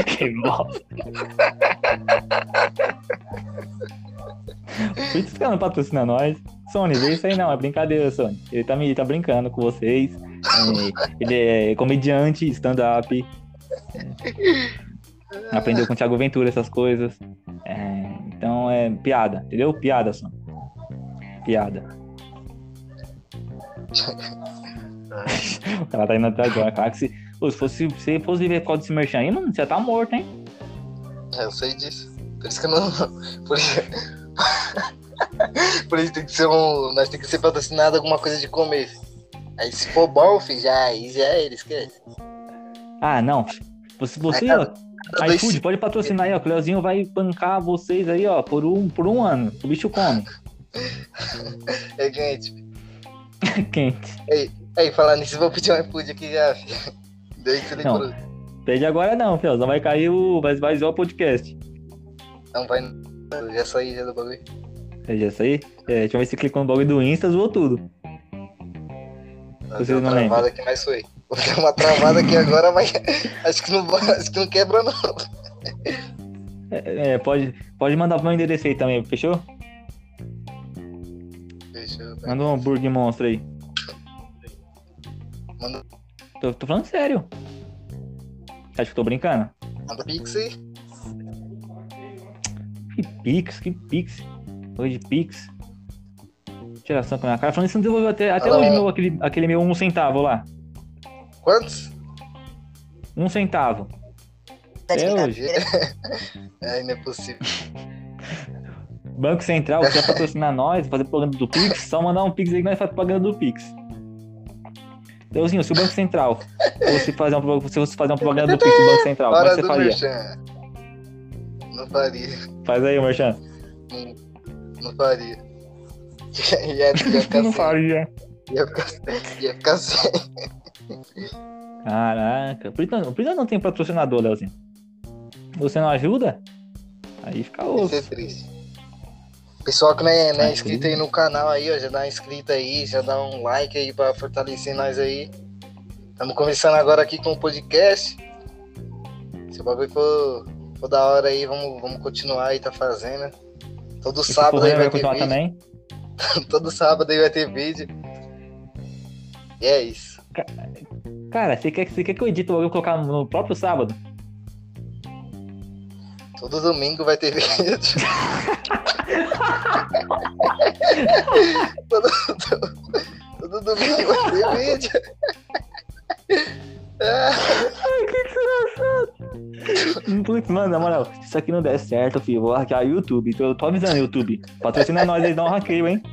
que bosta. Por isso que não patrocina nós. Sony, vê isso aí não, é brincadeira, Sony. Ele tá, ele tá brincando com vocês. É, ele é comediante, stand-up. Aprendeu com o Thiago Ventura essas coisas. É, então é piada, entendeu? Piada, Sony. Piada. O cara tá indo atrás agora, cara. Que se, se fosse, se fosse ver qual desse merchan aí, mano, você tá morto, hein? É, eu sei disso. Por isso que eu não. Por isso, Por isso tem que ser um. Nós tem que ser patrocinado alguma coisa de comer. Aí se for bom, filho, já, aí já é, ele esquece. Ah, não. Se você, Aí, ó, Cada iFood, pode patrocinar aí, ó. Que o Leozinho vai bancar vocês aí, ó, por um, por um ano. O bicho come. É quente. Quente. Aí, falar nisso, vou pedir um iFood aqui já, filho. Daí que Não. Pede agora não, Fiel. Não vai cair o. Vai, vai zoar o podcast. Não, vai. Já saí já do bagulho. Pede essa aí? É, deixa eu ver se clicou no bagulho do Insta, zoou tudo. Vocês não uma travada aqui, mas foi. Vou dar uma travada aqui agora, mas acho que não, acho que não quebra, não. É, é, pode, pode mandar pro meu endereço aí também, fechou? Eu ver. Manda um hambúrguer monstro aí. Manda, Tô, tô falando sério. Você acha que tô brincando? manda pix aí. Que Pix, que Pix. Hoje de Pix. Tiração com a minha cara. Falando isso, não devolveu até, até hoje meu, aquele, aquele meu um centavo lá. Quantos? Um centavo. Tá de É brincadeira. Ai, não é possível. Banco Central, quer patrocinar nós, fazer propaganda do Pix, só mandar um Pix aí que nós faz propaganda do Pix. Deusinho, se o Banco Central fosse fazer uma, se fosse fazer uma propaganda do Pix do Banco Central, como é você faria? merchan. Não faria. Faz aí, Merchan. Não, não faria. Ia, ia ficar Não sem. faria. Ia ficar, ia ficar sem. Caraca, por isso, não- por isso não tem patrocinador, Leozinho. Você não ajuda? Aí fica Isso osso. é triste. Pessoal que não é, não é inscrito aí no canal aí, ó, já dá inscrita aí, já dá um like aí pra fortalecer nós aí. Estamos começando agora aqui com o podcast. Se o bagulho for, for da hora aí, vamos, vamos continuar aí, tá fazendo. Todo Esse sábado aí vai vai ter vídeo. também. Todo sábado aí vai ter vídeo. E é isso. Cara, você quer, você quer que eu edite o bagulho colocar no próprio sábado? Todo domingo vai ter vídeo. todo, todo, todo domingo vai ter vídeo. Ah, Putz, mano, na moral, se isso aqui não der certo, filho, eu vou hackear o YouTube. Então eu tô avisando, YouTube. Patrocina nós aí, dá um hackeio, hein?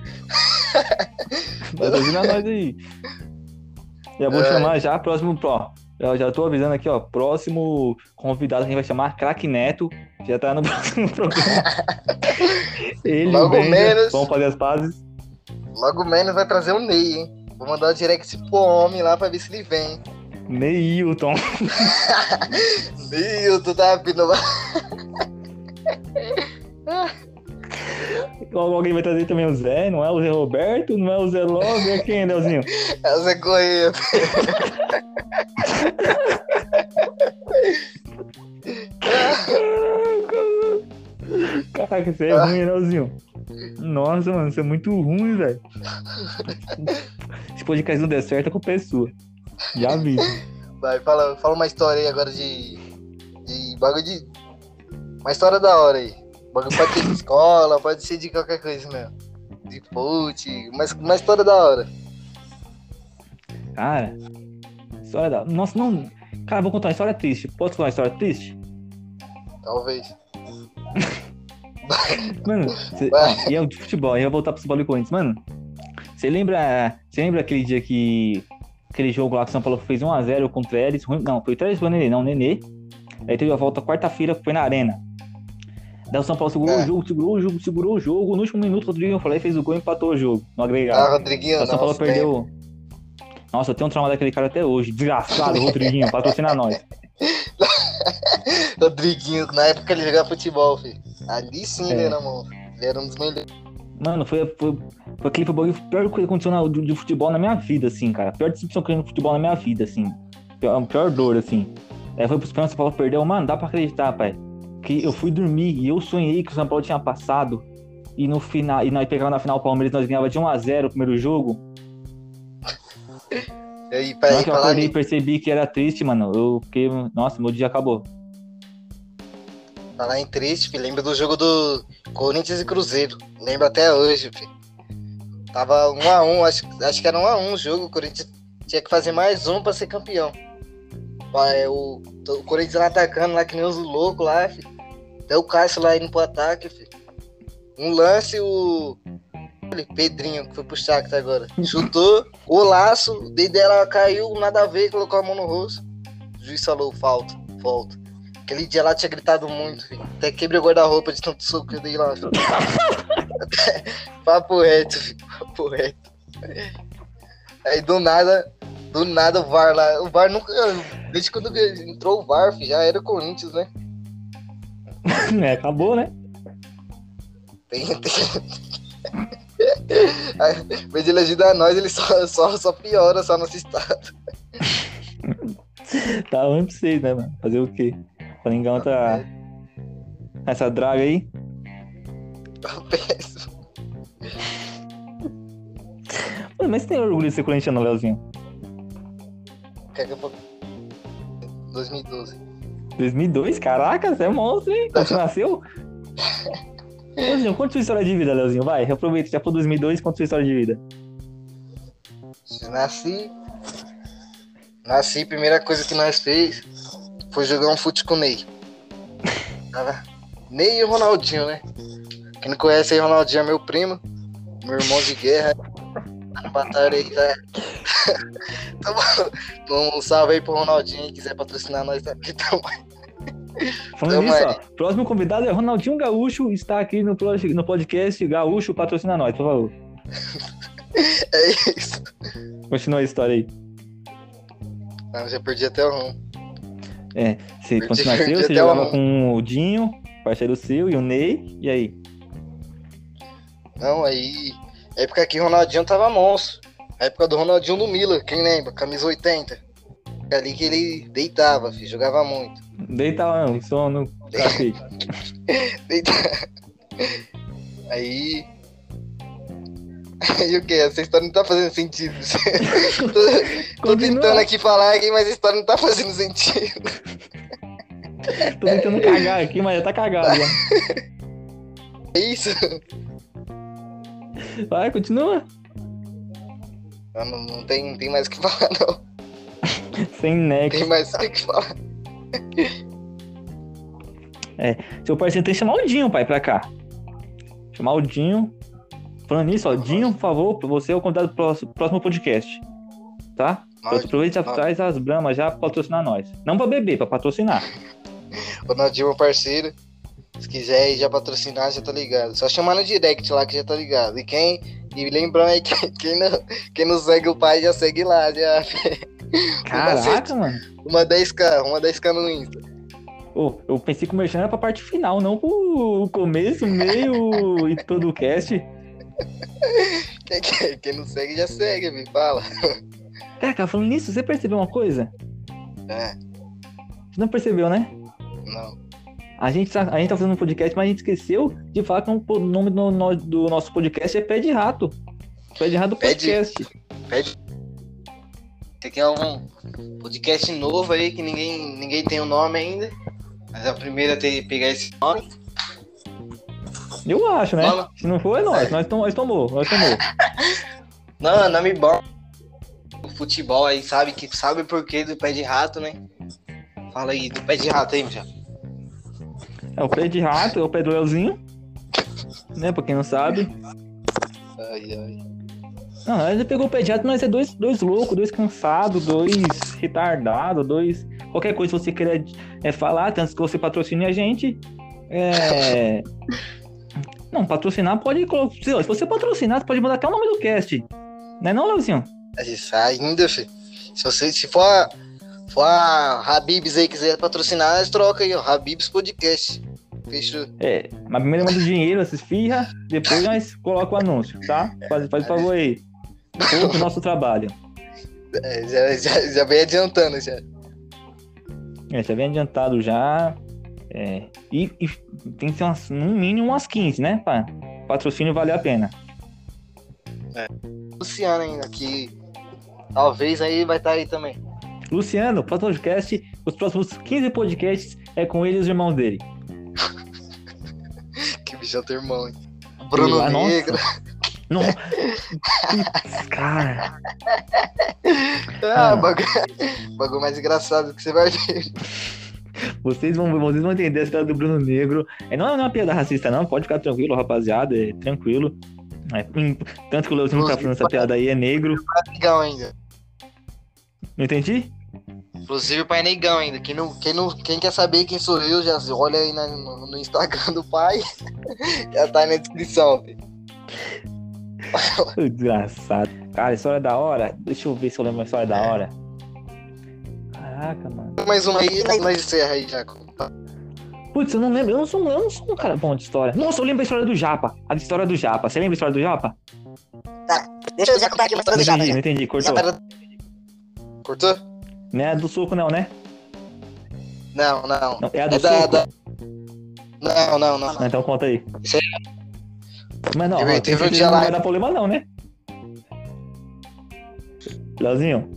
Patrocina nós aí. Já vou É. chamar já, próximo, ó. Eu já tô avisando aqui, ó. Próximo convidado a gente vai chamar Crack Neto. Já tá no próximo programa. Ele, Logo Benja, menos. Vamos fazer as pazes. logo menos vai trazer o Ney, hein? Vou mandar o direct pro homem lá pra ver se ele vem. Neilton. Tu tá vindo lá. Alguém vai trazer também o Zé, não é o Zé Roberto, não é o Zé Love, é quem, Leozinho? É o Zé Correia. Caraca, você é ruim, Leozinho. Nossa, mano, você é muito ruim, velho. Se podcast não der certo, culpa é sua. Já vi. Vai, fala, fala uma história aí agora de. de bagulho de. Uma história da hora aí. Pode ser de escola, pode ser de qualquer coisa mesmo. De fute, mas uma história da hora. Cara, história da. Nossa, não. Cara, vou contar uma história triste. Posso contar uma história triste? Talvez. Mano, cê... E é o de futebol, aí eu vou voltar pro São Paulo e Corinthians. Mano, você lembra. Você lembra aquele dia que. Aquele jogo lá que o São Paulo fez 1x0 contra o? Ruim- Não, foi 3 pro Nenê, não, Nenê. Aí teve a volta quarta-feira, foi na Arena. Daí o São Paulo segurou É. o jogo, segurou o jogo, segurou o jogo. No último minuto, o Rodriguinho falou, fez o gol e empatou o jogo. No agregado. Ah, Rodriguinho, o São Paulo nossa, perdeu. Nossa, eu tenho um trauma daquele cara até hoje. Desgraçado, Rodriguinho, patrocina nós. Rodriguinho, na época que ele jogava futebol, filho. Ali sim ele É. era mão. Ele era um dos melhores. Mano, foi, foi, foi aquele foi o bagulho- a pior coisa que aconteceu na, de, de futebol na minha vida, assim, cara. A pior decepção que eu no futebol na minha vida, assim. Pior, a pior dor, assim. Aí foi pros pênaltis, o São Paulo perdeu. Mano, dá pra acreditar, pai. Que eu fui dormir e eu sonhei que o São Paulo tinha passado. E no final, e nós pegava na final o Palmeiras, nós ganhava de 1x0 o primeiro jogo. E aí, peraí, hora que eu acordei e percebi que era triste, mano. Eu fiquei. Nossa, meu dia acabou. Falar em triste, filho. Lembra do jogo do Corinthians e Cruzeiro. Lembro até hoje, filho. Tava 1 a 1 acho, acho que era 1 a 1 o jogo. O Corinthians tinha que fazer mais um pra ser campeão. Vai, O, o Corinthians lá atacando lá que nem os loucos lá, filho. Até o Cássio lá indo pro ataque, filho. Um lance, o Pedrinho, que foi pro Shakhtar agora. Chutou, o laço, o dedo dela caiu, nada a ver, colocou a mão no rosto. O juiz falou, falta, falta. Aquele dia lá tinha gritado muito, filho. Até quebrei o guarda-roupa de tanto soco que eu dei lá. Papo reto, filho. Papo reto. Aí do nada, do nada o VAR lá. O VAR nunca. Desde quando entrou o VAR, já era o Corinthians, né? é, acabou, né? Tem, tem. Em vez de ele ajudar nós, ele só, só, só piora só nosso estado. Tá ruim pra vocês, né, mano? Fazer o quê? Coringão tá. Essa draga aí. Tá péssimo. Mano, mas você tem orgulho de ser corintiano, Leozinho? Quer que eu vou- 2012. 2002? Caraca, você é monstro, hein? Quando você nasceu? Leozinho, conta sua história de vida, Leozinho. Vai, aproveita, já foi 2002, conta sua história de vida. Nasci. Nasci, primeira coisa que nós fez foi jogar um fute com o Ney. Tava Ney e o Ronaldinho, né? Quem não conhece aí, Ronaldinho é meu primo, meu irmão de guerra. No batalha aí, tá? Então, um salve aí pro Ronaldinho, quem quiser patrocinar nós aqui também. Falando Tamo nisso, ó. Próximo convidado é Ronaldinho Gaúcho, está aqui no, no podcast Gaúcho Patrocina Nós, por favor. É isso. Continua a história aí. Ah, já perdi até o rumo. Quando você Perdi- nasceu, perdi você jogava com o Dinho, parceiro seu, e o Ney, e aí? Não, aí. Época que o Ronaldinho tava monstro. A época do Ronaldinho no Mila, quem lembra? Camisa 80. É ali que ele deitava, filho, jogava muito. Deita lá, não, sono. Deitava. Aí. Aí o que? Essa história não tá fazendo sentido. tô, tô tentando aqui falar aqui, mas a história não tá fazendo sentido. Tô tentando cagar aqui, mas já tá cagado. Já. É isso? Vai, continua. Não, não, tem, não tem mais o que falar, não. Sem nexo. tem mais o que falar. Seu parceiro tem que chamar o Dinho, pai, pra cá. Chamar o Dinho. Falando nisso, ó, Dinho, por favor, você é o convidado do próximo, próximo podcast. Tá? Pode, Aproveita pode. traz as bramas já pra patrocinar nós. Não pra beber, pra patrocinar. Ronaldinho, meu parceiro. Se quiser já patrocinar, já tá ligado. Só chamar no direct lá que já tá ligado. E quem, E lembrando aí que quem não, quem não segue o pai já segue lá, já. Caraca, mano. Uma 10k, uma 10k no Insta. Ô, eu pensei que o merchan era pra parte final, não pro começo, meio e todo o cast. Quem, quem, quem não segue já segue, me fala. Cara, falando nisso, você percebeu uma coisa? É, Você não percebeu, né? não. A gente, tá, a gente tá fazendo um podcast, mas a gente esqueceu de falar que o nome do, no- do nosso podcast é Pé de Rato. Pé de Rato Pé de- Podcast. Esse aqui é um podcast novo aí que ninguém, ninguém tem o nome ainda. Mas é o primeiro a ter, pegar esse nome. Eu acho, né? Se não for, é nós. Nós, tom, nós tomou, nós tomou. Não, nome bom. O futebol aí sabe que sabe o porquê do pé de rato, né? Fala aí do pé de rato aí, Michel. É o Pé de Rato, é o Pé do Leozinho. Né, pra quem não sabe. Ai, ai. Não, nós pegou o Pé de Rato, nós é dois, dois loucos, dois cansados, dois retardados, dois... Qualquer coisa que você queira é, falar, tanto que você patrocine a gente, é... Não, patrocinar pode. Se você patrocinar, você pode mandar até o nome do cast. Não é não, Leozinho? Isso ainda, filho. Se você se for a, for a Habibs aí quiser patrocinar, nós troca aí, ó. Habibs Podcast. Fechou. É, mas primeiro manda o dinheiro, essas firra, depois nós coloca o anúncio, tá? Faz, faz o favor aí. Pouco o nosso trabalho. É, já, já, já vem adiantando já. É, já vem adiantado já. É, e, e tem que ser umas, no mínimo umas 15, né? Pra patrocínio valer a pena. Luciano ainda, que talvez aí vai estar aí também. Luciano, podcast, os próximos 15 podcasts é com ele e os irmãos dele. Bichão teu irmão, hein? Bruno Ah, nossa. Negro. Não. Putz, cara. Ah, Ah. bagulho, bagulho mais engraçado que você vai ver. Vocês vão, vocês vão entender a história do Bruno Negro. É, não é uma piada racista, não. Pode ficar tranquilo, rapaziada. É tranquilo. É, tanto que o Leozinho tá fazendo essa piada aí é negro. Negão ainda. Não entendi? Inclusive o pai é negão ainda. Quem, não, quem, não, quem quer saber quem sou eu, já olha aí na- no, no Instagram do pai. já tá aí na descrição, filho. Desgraçado. Cara, história da hora. Deixa eu ver se eu lembro uma história da hora. Caraca, mano. Mais uma aí, nós encerra aí já. Putz, eu não lembro. Eu não sou, eu não sou um cara bom de história. Nossa, eu lembro a história do Japa. A história do Japa. Você lembra a história do Japa? Deixa eu já contar aqui uma história Não do Japa. não entendi. Cortou. Cortou? Não é do suco, não, né? Não, não. Não, é a do É da, suco. da- Não, não, não. Ah, Então conta aí. Isso aí. Mas não, Teve- ó, teve um dia não lá- vai dar problema não, né? Leozinho,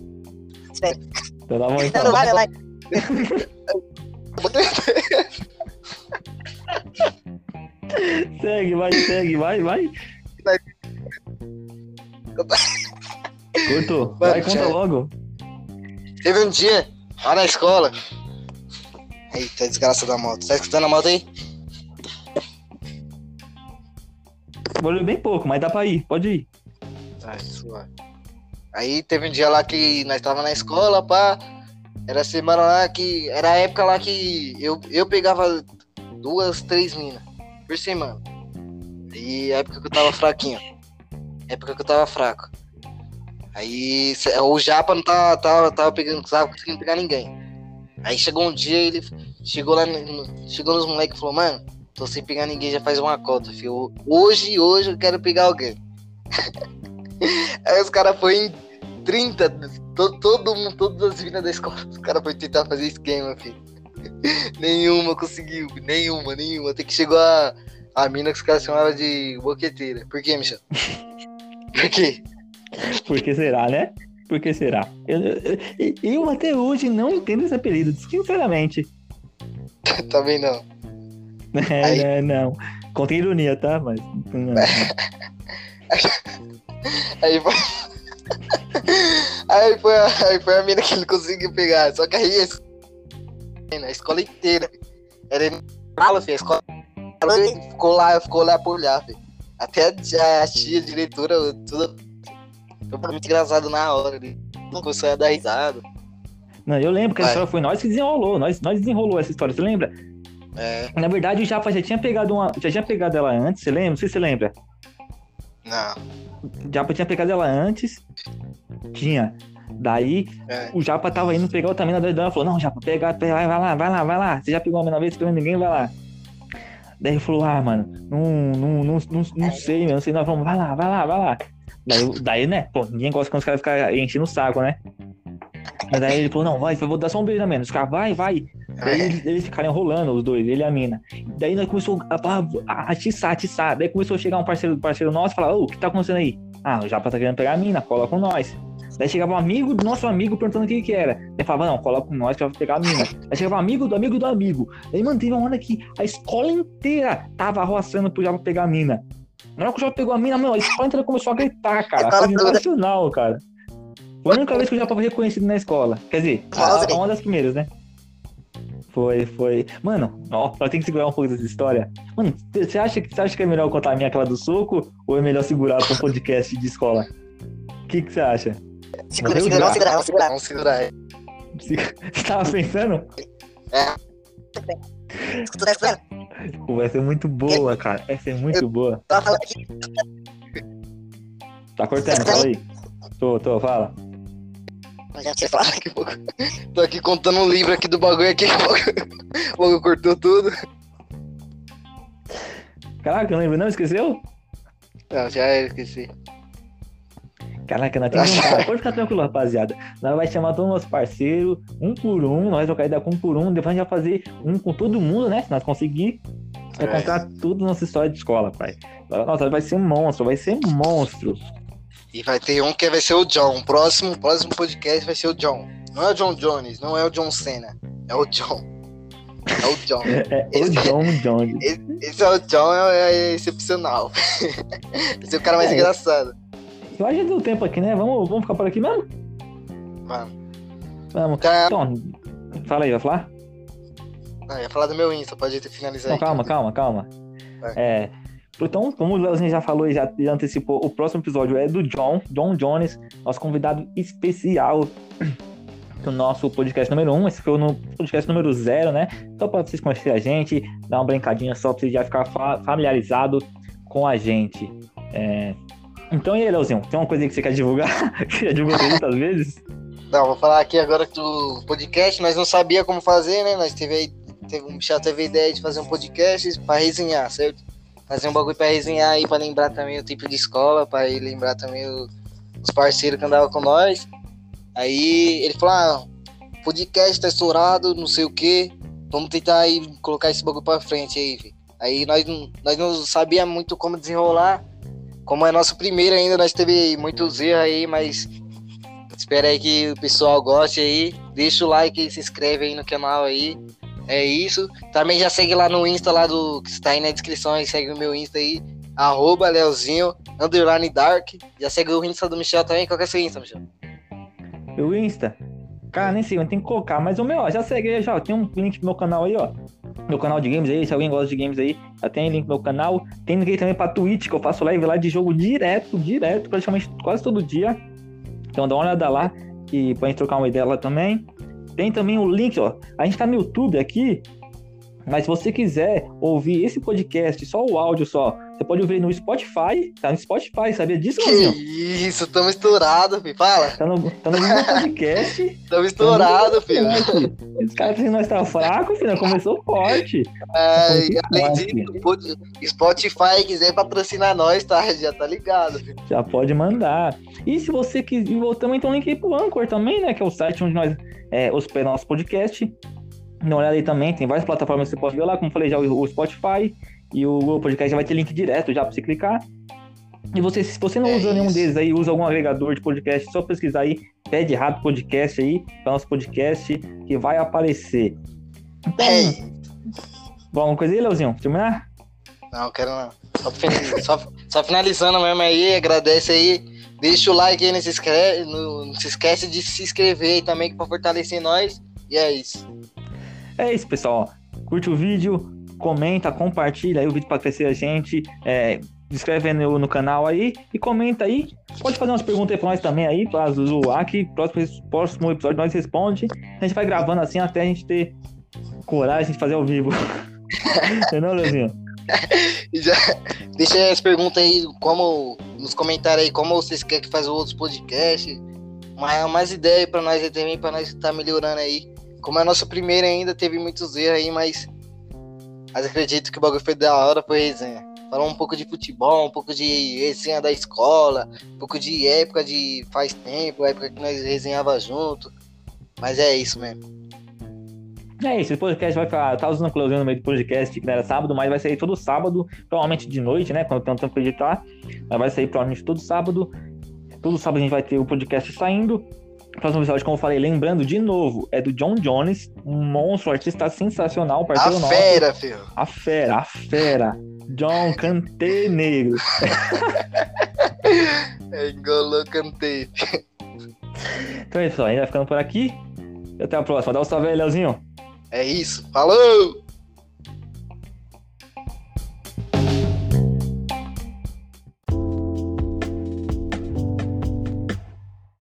Espera. então tá bom Não, então. não vai, não vai. Segue, vai, segue, vai, vai. Cortou. Vai, conta logo. Teve um dia, lá na escola. Eita, desgraça da moto. Tá escutando a moto aí? Valeu bem pouco, mas dá pra ir. Pode ir. Tá, suave. Aí teve um dia lá que nós tava na escola, pá. Era semana lá que. Era a época lá que eu, eu pegava duas, três minas por semana. E a época que eu tava fraquinho. Época que eu tava fraco. Aí o Japa não tava, tava, tava pegando, tava conseguindo pegar ninguém. Aí chegou um dia, ele chegou lá, no- chegou nos moleques e falou, mano, tô sem pegar ninguém já faz uma cota, filho. Hoje, hoje eu quero pegar alguém. Aí os caras foi em 30, to, todo mundo, todas as minas da escola, os caras foi tentar fazer esquema, filho. nenhuma conseguiu, nenhuma, nenhuma. Até que chegou a, a mina que os caras chamavam de boqueteira. Por quê, Michel? Por quê? Por que será, né? Por que será? Eu, eu, eu até hoje não entendo esse apelido, sinceramente. Também não. É, Aí- né, não. Contém ironia, tá? Mas. Não. Aí foi. aí, foi a, aí foi a mina que ele conseguiu pegar. Só que aí a escola inteira. Era fala, filho. A escola ficou lá, ficou lá por olhar, filho. Até a, tia- a tia, a diretora, tudo. Foi muito engraçado na hora. Ele começou a dar risada. Não, eu lembro que a Vai. história foi nós que desenrolou. Nós, nós desenrolou essa história, você lembra? É, Na verdade, o Japa já tinha pegado uma. Já tinha pegado ela antes, você lembra? Não sei se você lembra. não. Japa tinha pegado ela antes. Tinha. Daí É. o Japa tava indo pegar outra mina da ela falou: Não, Japa, pega, pega, vai, vai lá, vai lá, vai lá. Você já pegou uma mina vez, pegou ninguém, vai lá. Daí ele falou: Ah, mano, não, não, não, não, não sei, meu, não sei, nós vamos, vai lá, vai lá, vai lá. Daí, daí né, pô, ninguém gosta quando os caras ficam enchendo o saco, né? Mas daí ele falou: Não, vai, vou dar só um beijo na mina. Os caras, vai, vai. Daí É. eles, eles ficaram enrolando, os dois, ele e a mina. Daí nós começou a, a, a atiçar, atiçar. Daí começou a chegar um parceiro, parceiro nosso e falar: Ô, o que tá acontecendo aí? Ah, o Japa tá querendo pegar a mina, cola com nós. Daí chegava um amigo do nosso amigo perguntando o que que era. Daí falava, não, cola com nós que vai pegar a mina. Daí chegava um amigo do amigo do amigo. Daí, mano, teve uma hora que a escola inteira tava arroaçando pro Japa pegar a mina. Na hora que o Japa pegou a mina, mano, a escola começou a gritar, cara. Foi toda. nacional, cara. Foi a única vez que o Japa foi reconhecido na escola. Quer dizer, a- uma das primeiras, né? Foi, foi. Mano, ó, eu tenho que segurar um pouco dessa história. Mano, você acha, que- você acha que é melhor contar a minha aquela do soco ou é melhor segurar pra um podcast de escola? O que que você acha? Segura, segura, vamos segurar, vamos segurar. Vamos segurar. Você tava pensando? Escuta, tá escutando? Pô, vai ser muito boa, cara. Vai ser muito boa. Aqui. Tá cortando, fala aí. Tô, tô, fala. Já falado. Daqui a pouco. Tô aqui contando um livro aqui do bagulho aqui. O bagulho cortou tudo. Caraca, eu lembro, não? Esqueceu? Não, já esqueci. Caraca, nós temos um. Pode ficar tranquilo, rapaziada. Nós vai chamar todos os nossos parceiros, um por um. Nós vamos ideia com um por um. Depois a gente vai fazer um com todo mundo, né? Se nós conseguir. Vai É. contar tudo nossa história de escola, pai. Nossa, vai ser um monstro, vai ser monstro. E vai ter um que vai ser o John. O próximo, próximo podcast vai ser o John. Não é o John Jones, não é o John Cena. É o John. É o John. É o John Jones. Esse é o John, é, é excepcional. Esse é o cara mais É. engraçado. Eu acho que deu tempo aqui, né? Vamos, vamos ficar por aqui mesmo? Mano. Vamos. Cara, Então, fala aí, vai falar? não, ia falar do meu Insta, pode ter finalizar Não, aí. calma, calma, calma. Vai. É, então, como o Leozinho já falou e já, já antecipou, o próximo episódio é do John, John Jones, nosso convidado especial do nosso podcast número 1. Um. Esse foi o podcast número 0, né? Só para vocês conhecerem a gente, dar uma brincadinha só para vocês já ficar fa- familiarizado com a gente. É, Então, e aí, Leozinho, tem uma coisa que você quer divulgar? que já divulgou muitas vezes? Não, vou falar aqui agora do podcast. Nós não sabia como fazer, né? Nós teve aí, teve, o Michel teve a ideia de fazer um podcast pra resenhar, certo? Fazer um bagulho pra resenhar aí, pra lembrar também o tempo de escola, pra lembrar também o- os parceiros que andavam com nós. Aí ele falou: ah, podcast tá estourado, não sei o que. Vamos tentar aí colocar esse bagulho pra frente aí, filho. Aí nós, nós não sabia muito como desenrolar. Como é nosso primeiro ainda, nós teve muitos erros aí, mas Espero aí que o pessoal goste aí. Deixa o like e se inscreve aí no canal aí. É isso. Também já segue lá no Insta lá do. Que está aí na descrição aí. Segue o meu Insta aí. Arroba Leozinho, underline dark. Já segue o Insta do Michel também. Qual que é seu Insta, Michel? O Insta. Cara, nem sei, eu tenho que colocar. Mas o meu, ó, já segue aí já. Tem um link pro meu canal aí, ó. Meu canal de games aí, se alguém gosta de games aí, já tem link no meu canal. Tem link também pra Twitch, que eu faço live lá de jogo direto, direto, praticamente quase todo dia. Então dá uma olhada lá, que gente trocar uma ideia lá também. Tem também o link, ó. A gente tá no YouTube aqui, mas se você quiser ouvir esse podcast, só o áudio só, você pode ouvir no Spotify, tá no Spotify, sabia disso, Que isso, tamo estourado, filho. Fala. Tá no, tá no podcast. Tamo estourado, filho. Esse cara que nós tá fraco, filho, começou forte. É, além disso, Spotify quiser patrocinar nós, tá? Já tá ligado, filho. Já pode mandar. E se você quiser, também tem um link aí pro Anchor também, né? Que é o site onde nós é, hospedamos nosso podcast. Dá uma olhada aí também, tem várias plataformas que você pode ver lá, como falei já, o Spotify e o Podcast já vai ter link direto já pra você clicar. E você, se você não É usa nenhum isso. deles aí, usa algum agregador de podcast, só pesquisar aí, pede errado podcast aí, para nosso podcast, que vai aparecer. Então, É. bom, alguma coisa aí, Leozinho? Terminar? Não, quero não. Só, finalizando, só, só finalizando mesmo aí, agradece aí. Deixa o like aí, não se, inscreve, não, não se esquece de se inscrever aí também, pra fortalecer nós. E é isso. É isso, pessoal. Curte o vídeo, comenta, compartilha aí o vídeo para crescer a gente. É, inscreve no, no canal aí e comenta aí. Pode fazer umas perguntas aí pra nós também aí, pra zoar que próximo, próximo episódio nós responde. A gente vai gravando assim até a gente ter coragem de fazer ao vivo. Entendeu, Leozinho? Já, deixa as perguntas aí, como, nos comentários aí, como vocês querem que faça outros podcasts. Mais, mais ideia pra nós aí também, pra nós estar tá melhorando aí. Como é a nossa primeira ainda, teve muitos erros aí, mas, mas acredito que o bagulho foi da hora, foi resenha. Falou um pouco de futebol, um pouco de resenha da escola, um pouco de época de faz tempo, época que nós resenhava junto. Mas é isso mesmo. É isso, o podcast vai ficar. Tá usando close no meio do podcast, que não era sábado, mas vai sair todo sábado, provavelmente de noite, né? Quando tem um tempo pra editar. Mas vai sair provavelmente todo sábado. Todo sábado a gente vai ter o podcast saindo. Próximo episódio, como eu falei, lembrando de novo, é do John Jones, um monstro, um artista sensacional, parceiro a nosso. fera, filho. A fera, a fera. John Cantei Negro. é, engolou, cantei. Então é isso, a vai ficando por aqui. Até a próxima. Dá o um salve aí, Leozinho. É isso. Falou!